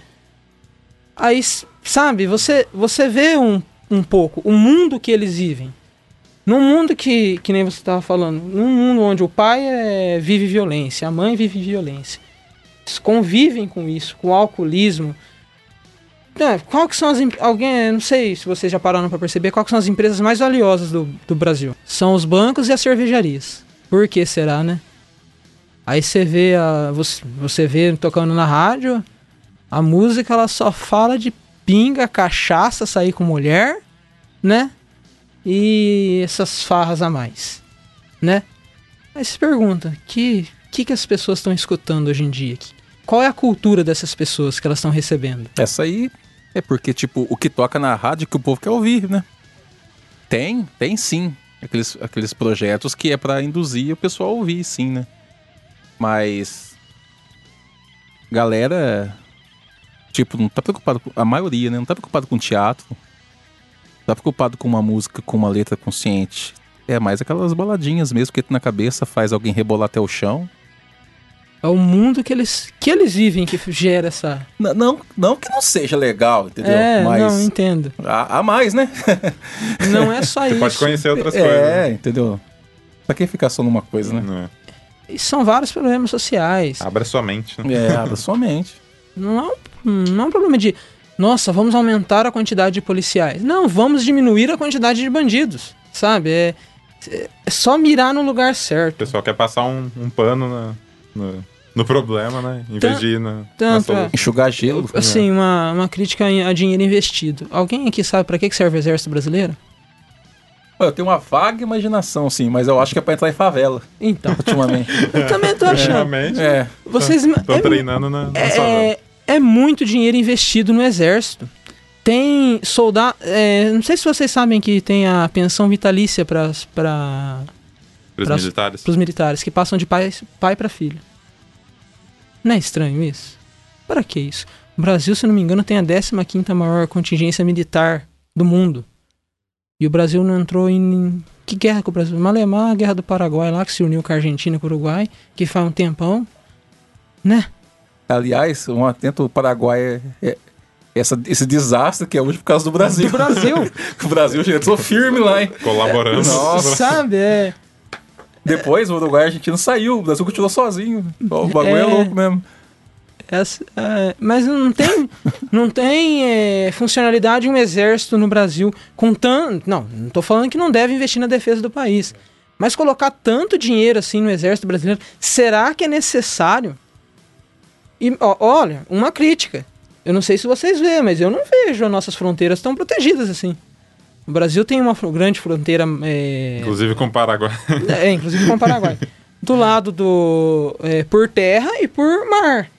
Aí, sabe, você, você vê um, um pouco o mundo que eles vivem. Num mundo que, que nem você estava falando, num mundo onde o pai é, vive violência, a mãe vive violência. Eles convivem com isso, com o alcoolismo, é, qual que são as alguém, não sei se vocês já pararam para perceber, qual que são as empresas mais valiosas do, do Brasil? São os bancos e as cervejarias. Por que será, né? Aí você vê a, você, você vê tocando na rádio, a música ela só fala de pinga, cachaça, sair com mulher, né? E essas farras a mais, né? Aí se pergunta, que que, que as pessoas estão escutando hoje em dia? Qual é a cultura dessas pessoas que elas estão recebendo? Essa aí é porque, tipo, o que toca na rádio que o povo quer ouvir, né? Tem, tem sim. Aqueles, aqueles projetos que é para induzir o pessoal a ouvir, sim, né? Mas. Galera. Tipo, não tá preocupado. A maioria, né? Não tá preocupado com teatro. Tá preocupado com uma música com uma letra consciente. É mais aquelas baladinhas mesmo que na cabeça faz alguém rebolar até o chão. É o mundo que eles, que eles vivem que gera essa. Não, não, não que não seja legal, entendeu? É, Mas não, entendo. Há, há mais, né? (laughs) não é só Você isso. pode conhecer outras é, coisas. É, entendeu? Pra que ficar só numa coisa, né? É. E são vários problemas sociais. Abra sua mente. Né? É, abra sua mente. Não é, um, não é um problema de, nossa, vamos aumentar a quantidade de policiais. Não, vamos diminuir a quantidade de bandidos, sabe? É, é só mirar no lugar O certo. pessoal quer passar um, um pano na- no, no problema, né? Em vez de ir na, na tanto solução. é. Enxugar gelo. Assim, uma, uma crítica a dinheiro investido. Alguém aqui sabe pra que que serve o exército brasileiro? Eu tenho uma vaga imaginação, sim, mas eu acho que é pra entrar em favela, Então, ultimamente. (laughs) eu também tô achando. Realmente. é. Vocês Estão é, treinando na, na favela. é, é muito dinheiro investido no exército. Tem soldado. não sei se vocês sabem que tem a pensão vitalícia para Para os militares. os militares, que passam de pai, pai para filho. Não é estranho isso? Para que isso? O Brasil, se não me engano, tem a 15 maior contingência militar do mundo. E o Brasil não entrou em. Que guerra com o Brasil? Malemar, a guerra do Paraguai lá, que se uniu com a Argentina e com o Uruguai, que faz um tempão. Né? Aliás, um atento ao Paraguai é, é essa, esse desastre que é hoje por causa do Brasil. Do Brasil. (laughs) o Brasil já entrou firme lá, hein? Colaborando. Nossa. Sabe? É. Depois o Uruguai a Argentina saiu, o Brasil continuou sozinho. O bagulho é, É. louco mesmo. Essa- é, mas não tem, não tem é, funcionalidade um exército no Brasil com tanto. Não, não tô falando que não deve investir na defesa do país. Mas colocar tanto dinheiro assim no exército brasileiro, será que é necessário? E ó, olha, uma crítica. Eu não sei se vocês veem, mas eu não vejo as nossas fronteiras tão protegidas assim. O Brasil tem uma grande fronteira. é, Inclusive com o Paraguai. (laughs) é, inclusive com o Paraguai. Do lado do. é, por terra e por mar.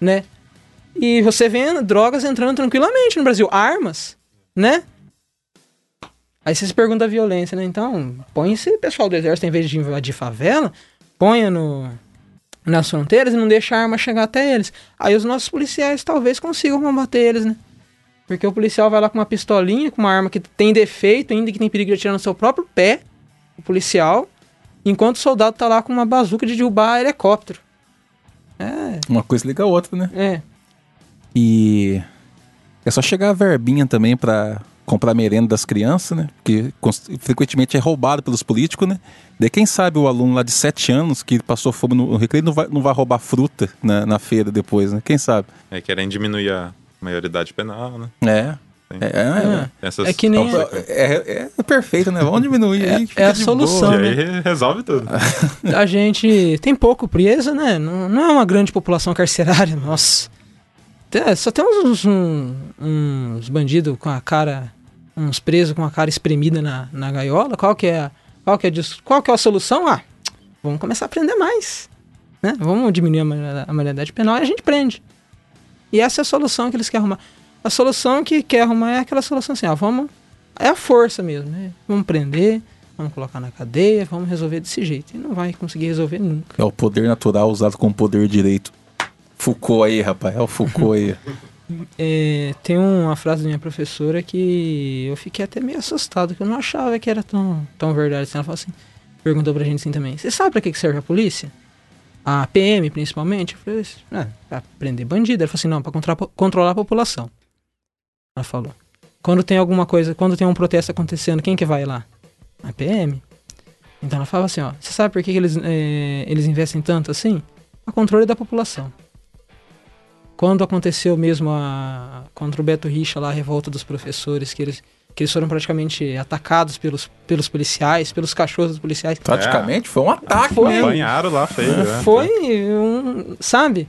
Né? E você vê drogas entrando tranquilamente no Brasil. Armas, né? Aí você se pergunta da violência, né? Então, põe esse pessoal do exército, em vez de invadir favela, ponha no, nas fronteiras e não deixa a arma chegar até eles. Aí os nossos policiais talvez consigam combater eles, né? Porque o policial vai lá com uma pistolinha, com uma arma que tem defeito ainda, que tem perigo de atirar no seu próprio pé, o policial, enquanto o soldado tá lá com uma bazuca de derrubar helicóptero. É, Uma coisa liga a outra, né? é. E é só chegar a verbinha também pra comprar merenda das crianças, né? Porque frequentemente é roubado pelos políticos, né? Daí quem sabe o aluno lá de 7 anos que passou fome no, no recreio não vai, não vai roubar fruta na, na feira depois, né? Quem sabe? É, querem diminuir a maioridade penal, né? É. Tem- É, é, Tem essas É que nem- é, é- é perfeito, né? Vamos diminuir É- aí. é fica a de solução, boa. E aí resolve tudo. (laughs) A gente tem pouco preso, né? Não, não é uma grande população carcerária, (laughs) nossa. Só tem uns, uns, uns bandidos com a cara, uns presos com a cara espremida na, na gaiola. Qual que é a, qual que é qual que é a solução? Ah, vamos começar a prender mais. Né? Vamos diminuir a a maioridade penal e a gente prende. E essa é a solução que eles querem arrumar. A solução que quer arrumar é aquela solução assim, ó, vamos... É a força mesmo, né? Vamos prender, vamos colocar na cadeia, vamos resolver desse jeito. E não vai conseguir resolver nunca. É o poder natural usado como poder direito. Foucault aí, rapaz. É o Foucault aí. (laughs) É, tem uma frase da minha professora que eu fiquei até meio assustado, que eu não achava que era tão, tão verdade. assim. Ela falou assim, perguntou pra gente assim também, você sabe pra que que serve a polícia? A PM, principalmente? Eu falei, ah, pra prender bandido. Ela falou assim, não, pra controlar a população. Ela falou. Quando tem alguma coisa, quando tem um protesto acontecendo, quem que vai lá? A PM. Então ela falava assim, ó, você sabe por que, que eles, é, eles investem tanto assim? A controle da população. quando aconteceu mesmo a, contra o Beto Richa lá, a revolta dos professores, que eles, que eles foram praticamente atacados pelos, pelos policiais, pelos cachorros dos policiais. Praticamente, foi um ataque Foi. Apanharam lá feio. né? Foi um. Sabe?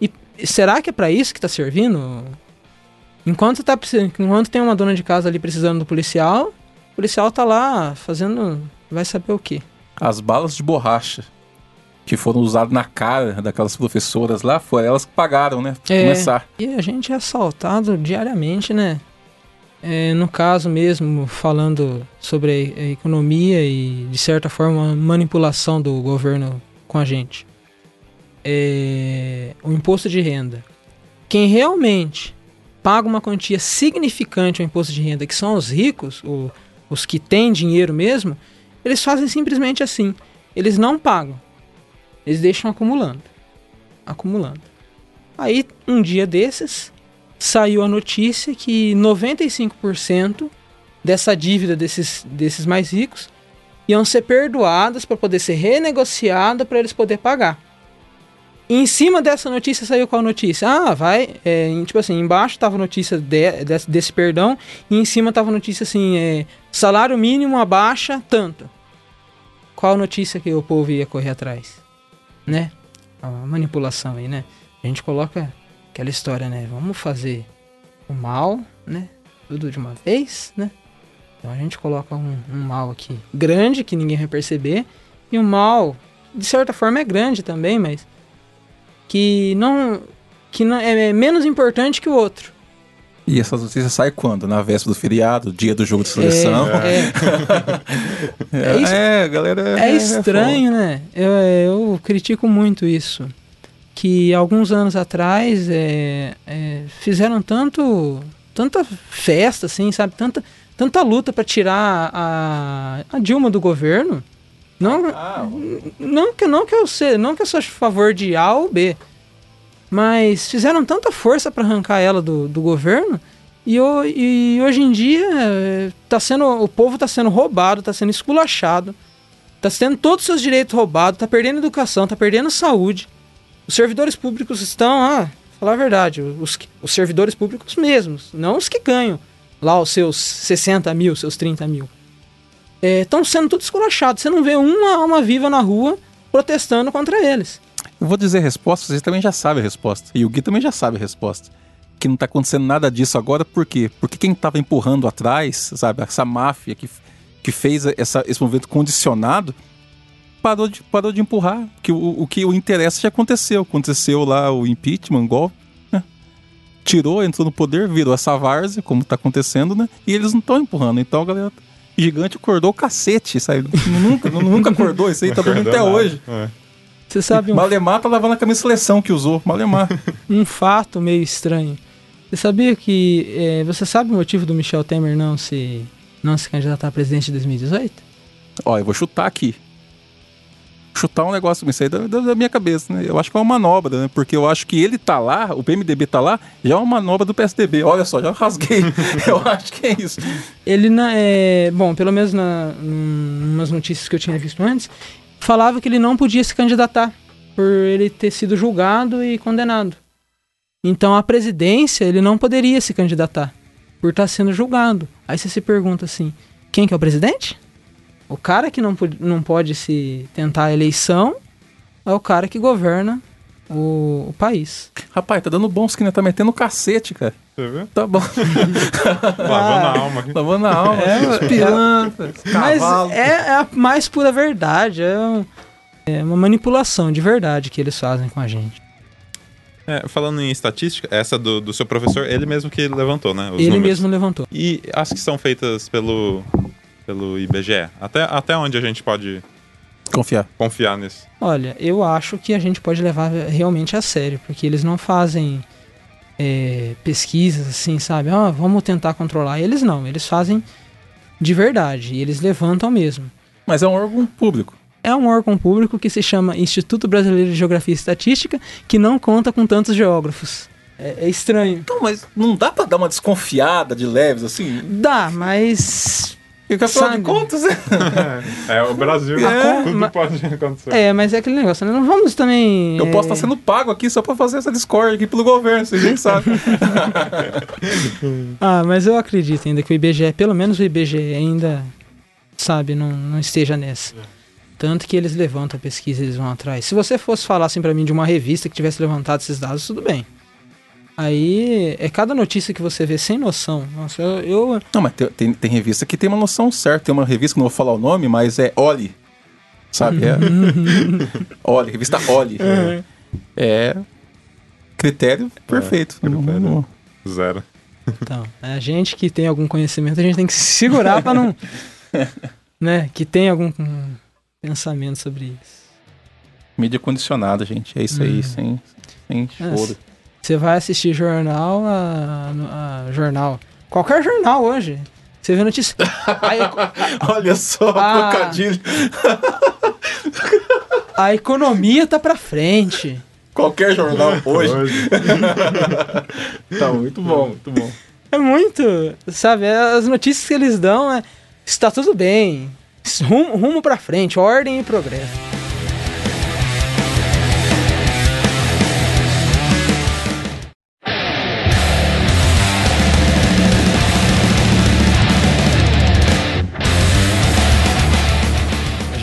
E será que é pra isso que tá servindo? Enquanto, tá, enquanto tem uma dona de casa ali precisando do policial, o policial tá lá fazendo. Vai saber o quê? As balas de borracha que foram usadas na cara daquelas professoras lá, foram elas que pagaram, né? Pra É. começar. E a gente é assaltado diariamente, né? É, no caso mesmo, falando sobre a, economia e, de certa forma, a manipulação do governo com a gente. É, o imposto de renda. Quem realmente paga uma quantia significante ao imposto de renda, que são os ricos, o- os que têm dinheiro mesmo, eles fazem simplesmente assim. Eles não pagam. Eles deixam acumulando. Acumulando. Aí, um dia desses, saiu a notícia que 95% dessa dívida desses, desses mais ricos iam ser perdoadas para poder ser renegociada para eles poderem pagar. Em cima dessa notícia saiu qual notícia? Ah, vai. é, tipo assim, embaixo tava a notícia de- desse, desse perdão, e em cima tava a notícia assim: é, salário mínimo abaixa tanto. Qual notícia que o povo ia correr atrás? Né? A manipulação aí, né? A gente coloca aquela história, né? Vamos fazer o mal, né? Tudo de uma vez, né? Então a gente coloca um, um mal aqui grande que ninguém vai perceber e um mal de certa forma é grande também, mas que não que não é menos importante que o outro. E essas notícias saem quando? Na véspera do feriado, dia do jogo de seleção. É, é, (laughs) É, is- é, galera. é estranho, né? Eu, eu critico muito isso. Que alguns anos atrás é, é, fizeram tanto tanta festa, assim, sabe? Tanta, tanta luta para tirar a, a Dilma do governo. Não, Ah, não que não que eu sei, não que eu sou a favor de A ou B, mas fizeram tanta força para arrancar ela do, do governo e, e hoje em dia eh, tá sendo o povo tá sendo roubado, tá sendo esculachado, tá tendo todos os seus direitos roubados, tá perdendo educação, tá perdendo saúde. Os servidores públicos estão, ah, falar a verdade, os, os servidores públicos mesmos, não os que ganham lá os seus 60 mil, seus 30 mil estão sendo tudo esculachados. Você não vê uma alma viva na rua protestando contra eles. Eu vou dizer resposta, vocês também já sabem a resposta. E o Gui também já sabe a resposta. Que não tá acontecendo nada disso agora, por quê? Porque quem tava empurrando atrás, sabe, essa máfia que, que fez essa, esse movimento condicionado, parou de, parou de empurrar. Que o, o que o interessa já aconteceu. Aconteceu lá o impeachment, golpe, né? Tirou, entrou no poder, virou essa várzea, como tá acontecendo, né? E eles não estão empurrando. Então a galera. Gigante acordou o cacete, sabe? nunca, (laughs) nunca acordou, isso aí tá dormindo até Nada. hoje. É. Você sabe um, Malemar tá lavando a camisa de seleção que usou. Malemar. (laughs) um fato meio estranho. Você sabia que. eh, você sabe o motivo do Michel Temer não se, não se candidatar a presidente em 2018? Ó, eu vou chutar aqui. Chutar um negócio, isso aí da, da- da minha cabeça, né? Eu acho que é uma manobra, né? Porque eu acho que ele tá lá, o PMDB tá lá, já é uma manobra do PSDB. Olha só, já rasguei. (laughs) eu acho que é isso. Ele, na, é, bom, pelo menos na, umas notícias que eu tinha visto antes, falava que ele não podia se candidatar por ele ter sido julgado e condenado. Então a presidência ele não poderia se candidatar por estar sendo julgado. Aí você se pergunta assim, quem que é o presidente? O cara que não, não pode se tentar a eleição é o cara que governa o, o país. Rapaz, tá dando bons que né? Tá metendo cacete, cara. Você viu? Tá bom. (laughs) Lavando a alma aqui. Lavando a alma. É, os pilantas, Mas cavalo. é, é a mais pura verdade. É, um- é uma manipulação de verdade que eles fazem com a gente. É, falando em estatística, essa do, do seu professor, ele mesmo que levantou, né? os Ele números. mesmo levantou. E as que são feitas pelo, pelo IBGE. Até, até onde a gente pode Confiar. confiar nisso? Olha, eu acho que a gente pode levar realmente a sério, porque eles não fazem é, pesquisas assim, sabe? Ah, vamos tentar controlar. Eles não, eles fazem de verdade e eles levantam mesmo. Mas é um órgão público. É um órgão público que se chama Instituto Brasileiro de Geografia e Estatística, que não conta com tantos geógrafos. É, é estranho. Então, mas não dá pra dar uma desconfiada de leves assim? Dá, mas E que afinal de contas, né? (laughs) É, o Brasil, É. tudo Ma- pode acontecer. É, mas é aquele negócio, né? Não vamos também. Eu é, posso estar sendo pago aqui só pra fazer essa discórdia aqui pelo governo, vocês nem sabem. (laughs) Ah, mas eu acredito ainda que o IBGE, pelo menos o IBGE ainda, sabe, não, não esteja nessa. Tanto que eles levantam a pesquisa, eles vão atrás. Se você fosse falar assim pra mim de uma revista que tivesse levantado esses dados, tudo bem. Aí é cada notícia que você vê sem noção. Nossa, eu. eu- Não, mas tem, tem, tem revista que tem uma noção certa. Tem uma revista que não vou falar o nome, mas é Oli. Sabe? É. (laughs) Oli, revista Oli. É. Critério perfeito. critério. Não- não- Zero. então, a gente que tem algum conhecimento, a gente tem que se segurar pra não. (laughs) né? Que tem algum pensamento sobre isso. Mídia condicionada, gente. É isso aí, Hum. sem, sem Nossa. Você vai assistir jornal, a, a jornal. Qualquer jornal hoje. Você vê notícia. (laughs) Aí, Olha só, Ah. trocadilho. a economia tá pra frente. Qualquer jornal hoje. Hoje. (laughs) Tá muito bom, muito bom. É muito. Sabe, as notícias que eles dão é. Está tudo bem. Rumo, rumo pra frente, ordem e progresso.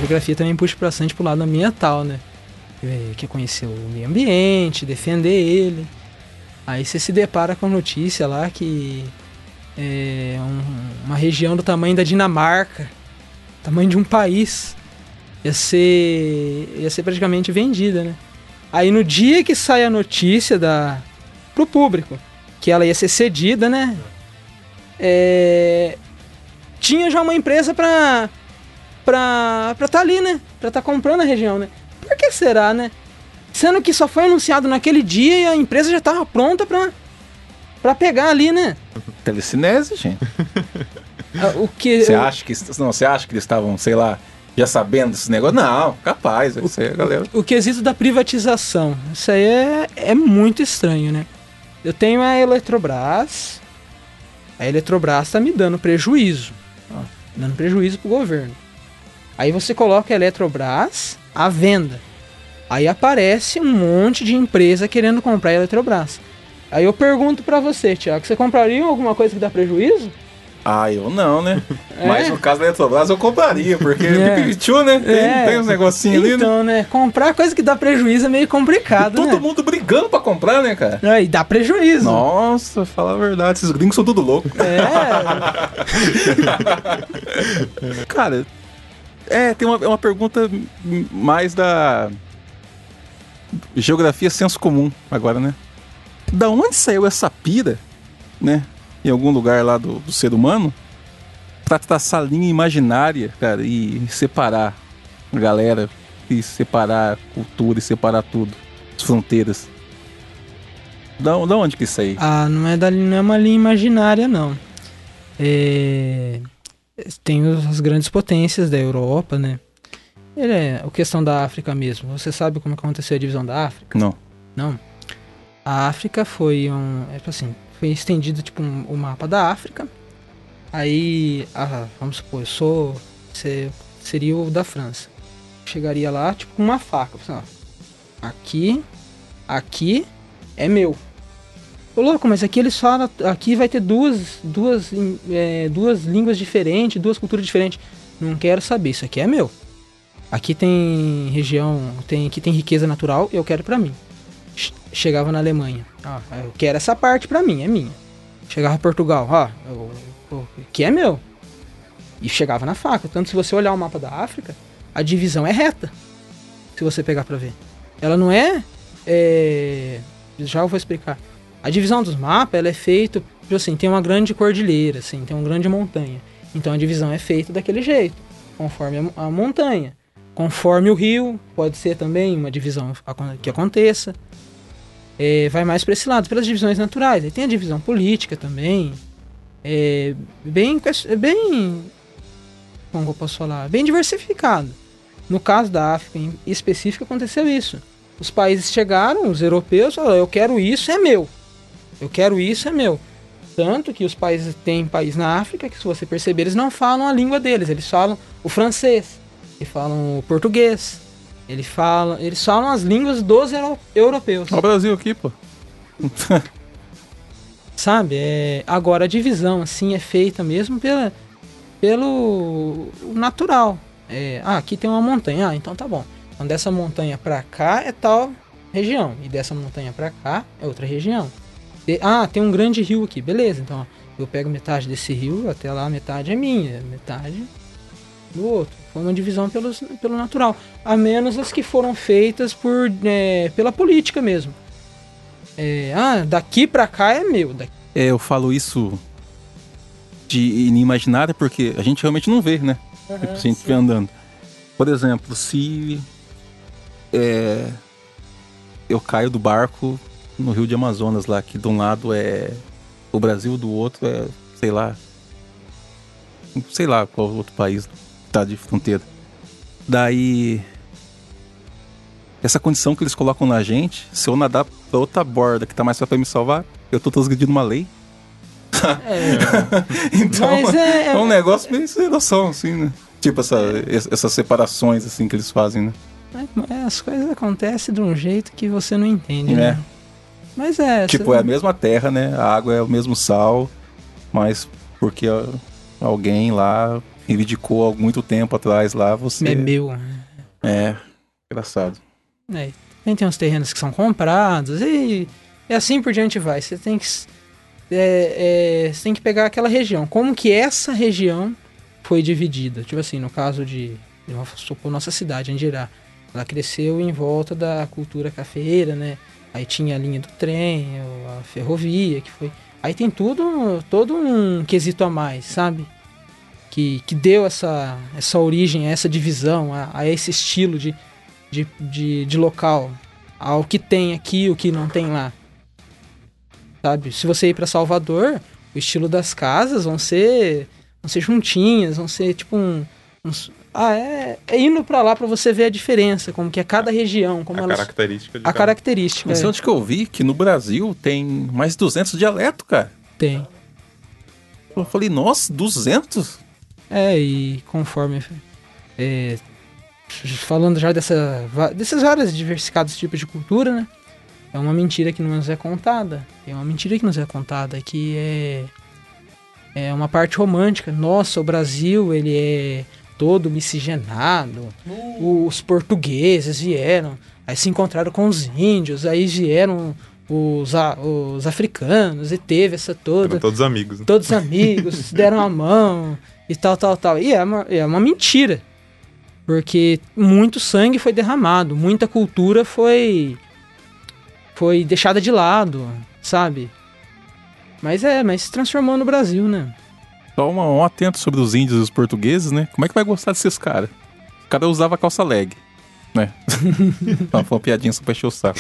Geografia também puxa bastante pro lado ambiental, né? É, Que é conhecer o meio ambiente, defender ele. Aí você se depara com a notícia lá que é um- uma região do tamanho da Dinamarca, tamanho de um país, ia ser, ia ser praticamente vendida, né? Aí no dia que sai a notícia da, pro público que ela ia ser cedida, né? É, tinha já uma empresa pra pra pra tá ali, né? Pra tá comprando a região, né? Por que será, né? Sendo que só foi anunciado naquele dia e a empresa já tava pronta pra, pra pegar ali, né? Telecinese, gente. (laughs) Ah, O que Você o- acha que não, você acha que eles estavam, sei lá, já sabendo desse negócio? Não, capaz, isso aí, galera. o quesito da privatização. Isso aí é, é muito estranho, né? Eu tenho a Eletrobras. A Eletrobras tá me dando prejuízo. ó, dando prejuízo pro governo. Aí você coloca a Eletrobras à venda. Aí aparece um monte de empresa querendo comprar a Eletrobras. Aí eu pergunto pra você, Tiago, você compraria alguma coisa que dá prejuízo? Ah, eu não, né? É? Mas no caso da Eletrobras eu compraria, porque É. (laughs) Pikachu, né? Tem, É. tem uns negocinhos ali, né? Então, né? Comprar coisa que dá prejuízo é meio complicado, Todo né? mundo brigando pra comprar, né, cara? É, e dá prejuízo. Nossa, fala a verdade, esses gringos são tudo louco. É, (laughs) Cara, é, tem uma, é uma pergunta mais da geografia senso comum agora, né? Da onde saiu essa pira, né? Em algum lugar lá do, do ser humano, pra traçar linha imaginária, cara, e separar a galera, e separar cultura, e separar tudo, as fronteiras. Da, da onde que isso aí? Ah, não é, da, não é uma linha imaginária, não. É, tem as grandes potências da Europa, né? Ele é a questão da África mesmo. Você sabe como que aconteceu a divisão da África? Não. Não. A África foi um. É tipo assim, foi estendido tipo um, o mapa da África. Aí, ah, vamos supor, eu sou. Você seria o da França. Chegaria lá, tipo, com uma faca. assim, ó, aqui, aqui é meu. Ô louco, mas aqui eles falam. Aqui vai ter duas, duas, é, duas línguas diferentes, duas culturas diferentes. Não quero saber, isso aqui é meu. Aqui tem região, tem, aqui tem riqueza natural, eu quero pra mim. Che- Chegava na Alemanha, ó, eu quero essa parte pra mim, é minha. Chegava em Portugal, ó, eu, eu, que é meu. E chegava na faca. Tanto se você olhar o mapa da África, a divisão é reta. Se você pegar pra ver. Ela não é, é, já eu vou explicar. A divisão dos mapas, ela é feita, tipo assim, tem uma grande cordilheira, assim, tem uma grande montanha. Então a divisão é feita daquele jeito, conforme a, a montanha. Conforme o rio, pode ser também uma divisão que aconteça. É, vai mais para esse lado, pelas divisões naturais. Aí tem a divisão política também. É bem, é bem. Como eu posso falar? Bem diversificado. No caso da África em específico, aconteceu isso. Os países chegaram, os europeus, falaram: eu quero isso, é meu. Eu quero isso, é meu. Tanto que os países tem país na África que, se você perceber, eles não falam a língua deles, eles falam o francês, eles falam o português, eles falam, eles falam as línguas dos euro- europeus. Olha o Brasil aqui, pô. (laughs) Sabe? É, agora a divisão, assim, é feita mesmo pela, pelo natural. É, ah, aqui tem uma montanha. Ah, então tá bom. Então dessa montanha pra cá é tal região. E dessa montanha pra cá é outra região. De- ah, tem um grande rio aqui. Beleza, então ó, eu pego metade desse rio, até lá metade é minha, metade do outro. Foi uma divisão pelos, pelo natural. A menos as que foram feitas por, é, pela política mesmo. É, ah, daqui pra cá é meu. Daqui É, eu falo isso de inimaginária porque a gente realmente não vê, né? Tipo, se a gente andando. Por exemplo, se é, eu caio do barco no Rio de Amazonas lá, que de um lado é o Brasil, do outro é, sei lá, sei lá qual outro país tá de fronteira. Daí essa condição que eles colocam na gente, se eu nadar pra outra borda que tá mais pra me salvar, eu tô transgredindo uma lei. É, (laughs) Então, Mas é- é um negócio meio sem noção, assim, né? Tipo essa, essas separações, assim, que eles fazem, né? é, as coisas acontecem de um jeito que você não entende, É. né? Mas é. Tipo, cê- é a mesma terra, né? A água é o mesmo sal, mas porque alguém lá reivindicou há muito tempo atrás lá, você... é meu. É, engraçado. É, também tem uns terrenos que são comprados e, e assim por diante vai. Você tem que é, é, você tem que pegar aquela região. Como que essa região foi dividida? Tipo assim, no caso de, supor, nossa cidade, Andirá, ela cresceu em volta da cultura cafeeira, né? Aí tinha a linha do trem, a ferrovia, que foi. Aí tem tudo, todo um quesito a mais, sabe? Que, que deu essa, essa origem, essa divisão, a, a esse estilo de, de, de, de local. Ao que tem aqui, o que não tem lá. Sabe? Se você ir para Salvador, o estilo das casas vão ser vão ser juntinhas, vão ser tipo um uns- ah, é, é indo para lá para você ver a diferença, como que é cada região, como a elas característica de a cada- característica sei é, onde que eu vi que no Brasil tem mais de 200 dialetos, cara. tem. Eu falei, nossa, 200? É, e conforme. é, falando já dessa, desses vários diversificados tipos de cultura, né? É uma mentira que não nos é contada. É uma mentira que nos é contada, que é. É uma parte romântica. Nossa, o Brasil, ele é todo miscigenado. Os portugueses vieram, aí se encontraram com os índios, aí vieram os, os africanos, e teve essa toda Eram todos amigos. né? todos amigos, (laughs) deram a mão e tal, tal, tal. E é uma, é uma mentira. Porque muito sangue foi derramado, muita cultura foi foi deixada de lado, sabe? Mas é, mas se transformou no Brasil, né? Só uma- um atento sobre os índios e os portugueses, né? Como é que vai gostar desses caras? O cara usava calça leg, né? (laughs) Não, foi uma piadinha só pra encher o saco.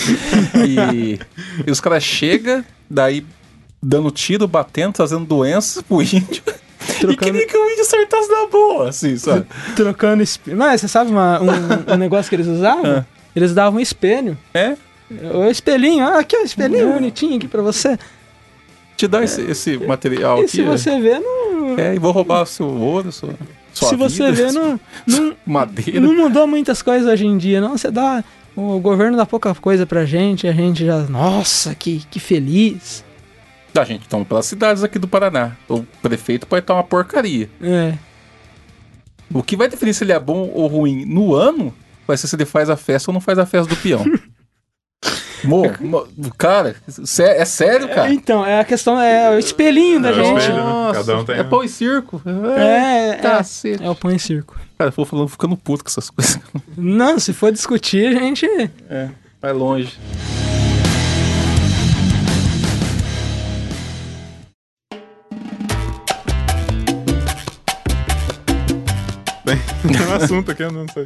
E, e os caras chegam, daí dando tiro, batendo, trazendo doenças pro índio. E Trocando- queria que o índio acertasse na boa, assim, sabe? Trocando espelho. Mas você sabe uma- um, um negócio que eles usavam? Ah. Eles davam um espelho. É? O espelhinho, ah, aqui, ó, espelhinho bonitinho aqui pra você. Te dá esse, esse material E aqui. se você ver, não. É, e vou roubar o seu ouro, sua, sua se você vida, ver, não, não, (laughs) madeira. Não mudou muitas coisas hoje em dia, não. Você dá. O governo dá pouca coisa pra gente, a gente já. Nossa, que, que feliz. A gente estamos pelas cidades aqui do Paraná. O prefeito pode estar uma porcaria. É. O que vai definir se ele é bom ou ruim no ano vai ser se ele faz a festa ou não faz a festa do peão. (laughs) Mo, mo- cara, é sério, cara? Então, é a questão, é o espelhinho da É o gente. espelho, né? Cada um tem é pão e circo. É, é, cacete. é o pão em circo. Cara, eu vou falando, ficando puto com essas (laughs) coisas. Não, se for discutir, a gente. É, vai longe. Tem um assunto aqui, eu não sei.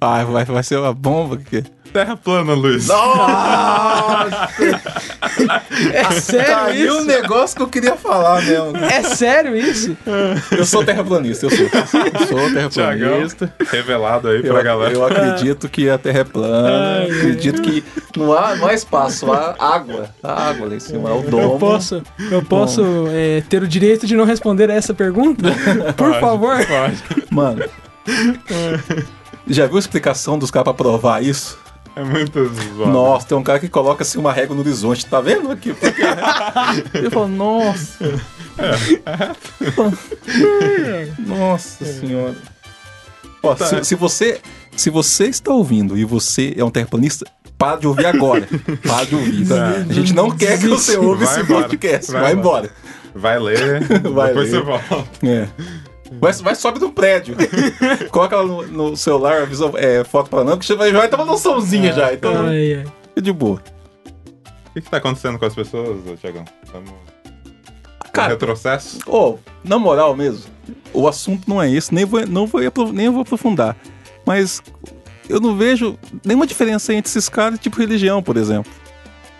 Ah, vai, vai ser uma bomba aqui. Terra plana, Luiz. É sério um isso? negócio que eu queria falar mesmo. É sério isso? Eu sou terraplanista, eu sou. Eu sou Tiagão, terraplanista. revelado aí Eu, pra galera. eu acredito que a Terra é plana. Ai, acredito que não há, não há espaço, há água. Há água lá em cima, há o domo. Eu posso, eu posso é, ter o direito de não responder a essa pergunta? (laughs) Por Pode, favor. Pode. Mano. (laughs) Já viu a explicação dos caras pra provar isso? É muito zoado. Nossa, tem um cara que coloca assim uma régua no horizonte, tá vendo aqui? Porque... (laughs) Ele falou, nossa. (laughs) nossa senhora. Ó, se, se você se você está ouvindo e você é um terraplanista, para de ouvir agora. Para de ouvir. tá? A gente não quer que você ouça Vai esse embora. podcast. Vai Vai, embora. Vai ler, Vai depois ler. você volta. É. Vai, vai sobe do prédio. (laughs) Coloca lá no, no celular, avisa, é, foto para não, que você vai, já vai ter uma noçãozinha já. Então, Ai, ai. é de boa. O que, que tá acontecendo com as pessoas, Tiagão? Estamos Cara, retrocesso? Ô, na moral mesmo, o assunto não é esse, nem vou, não vou, nem vou aprofundar. Mas eu não vejo nenhuma diferença entre esses caras, tipo religião, por exemplo.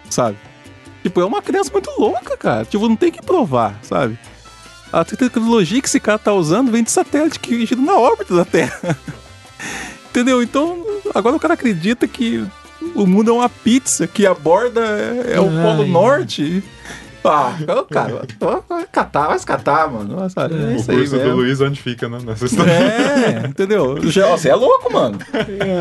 Sabe? Tipo, é uma criança muito louca, cara. Tipo, não tem que provar, sabe? A tecnologia que esse cara tá usando vem de satélite que gira na órbita da Terra. (laughs) Entendeu? Então, agora o cara acredita que o mundo é uma pizza, que a borda é, é o Ai, Polo ai. Norte. Ah, cara, vai catar, vai catar, mano. Sabe? É O isso aí curso do mesmo. Luiz onde fica, né? Nessa história. É, entendeu? Você é louco, mano.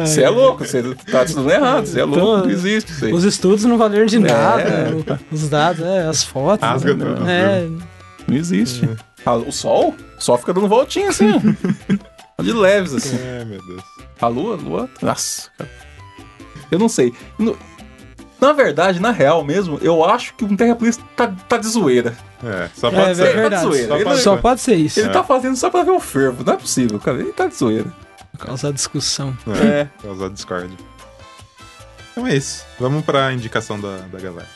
Você é louco, você tá estudando errado, você é louco, Então, não existe aí. Os estudos não valeram de nada. É. o- Os dados, é, as fotos. Rasga né? tudo, É, Não existe. Ah, o sol? O sol fica dando voltinha assim, ó. (laughs) De leves, assim. É, meu Deus. A lua, a lua. Nossa, cara. Eu não sei. No- Na verdade, na real mesmo, eu acho que um terraplanista tá, tá de zoeira. É, só é, pode é ser. verdade. Tá de zoeira. Só Ele, pode Só pode ser isso. ele tá fazendo só pra ver o fervo. Não é possível, cara. Ele tá de zoeira. Causar discussão. É, causar Discord. Então é isso. Vamos pra indicação da, da galera.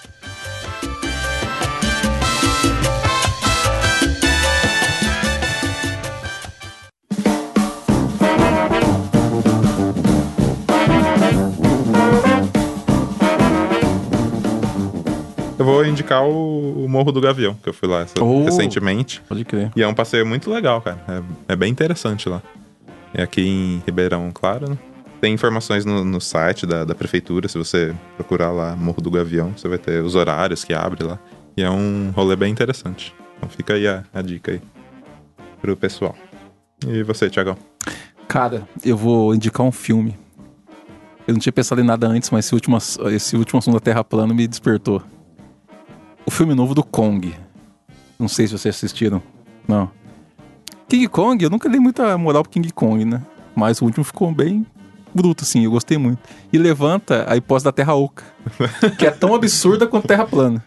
Eu vou indicar o, o Morro do Gavião, que eu fui lá essa- Oh. recentemente. Pode crer. E é um passeio muito legal, cara. É, é bem interessante lá. É aqui em Ribeirão Claro, né? Tem informações no, no site da, da prefeitura, se você procurar lá Morro do Gavião, você vai ter os horários que abre lá. E é um rolê bem interessante. Então fica aí a, a dica aí pro pessoal. E você, Tiagão? Cara, eu vou indicar um filme. Eu não tinha pensado em nada antes, mas esse último, esse último assunto da Terra plana me despertou. O filme novo do Kong. Não sei se vocês assistiram. Não. King Kong, eu nunca dei muita moral pro King Kong, né? Mas o último ficou bem bruto, assim, eu gostei muito. E levanta a hipótese da Terra Oca, (laughs) que é tão absurda quanto Terra plana.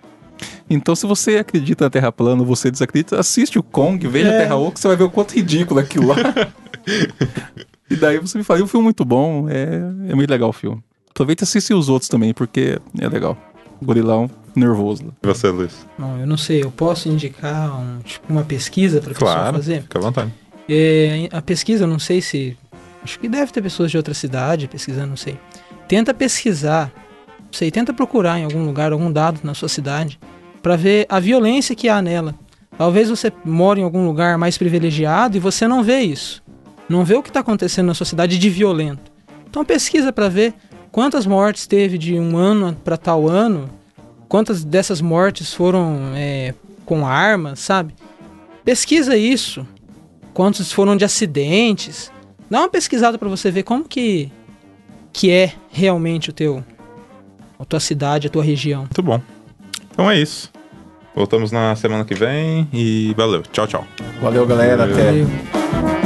Então, se você acredita na Terra plana ou você desacredita, assiste o Kong, veja a É. Terra Oca, você vai ver o quanto ridículo é aquilo lá. (laughs) E daí você me fala, e o filme é muito bom, é, é muito legal o filme. Aproveita e assiste os outros também, porque é legal. Gorilão nervoso. E você, Luiz? Bom, eu não sei, eu posso indicar um, tipo, uma pesquisa para pessoa Claro, fazer? fica à vontade. É, a pesquisa, eu não sei se. Acho que deve ter pessoas de outra cidade pesquisando, não sei. Tenta pesquisar, não sei, tenta procurar em algum lugar, algum dado na sua cidade, para ver a violência que há nela. Talvez você mora em algum lugar mais privilegiado e você não vê isso. Não vê o que está acontecendo na sua cidade de violento. Então pesquisa para ver quantas mortes teve de um ano para tal ano, quantas dessas mortes foram é, com armas, sabe? Pesquisa isso quantos foram de acidentes. Dá uma pesquisada para você ver como que que é realmente o teu a tua cidade, a tua região. Muito bom. Então é isso. Voltamos na semana que vem e valeu. Tchau, tchau. Valeu, galera. Até. Valeu.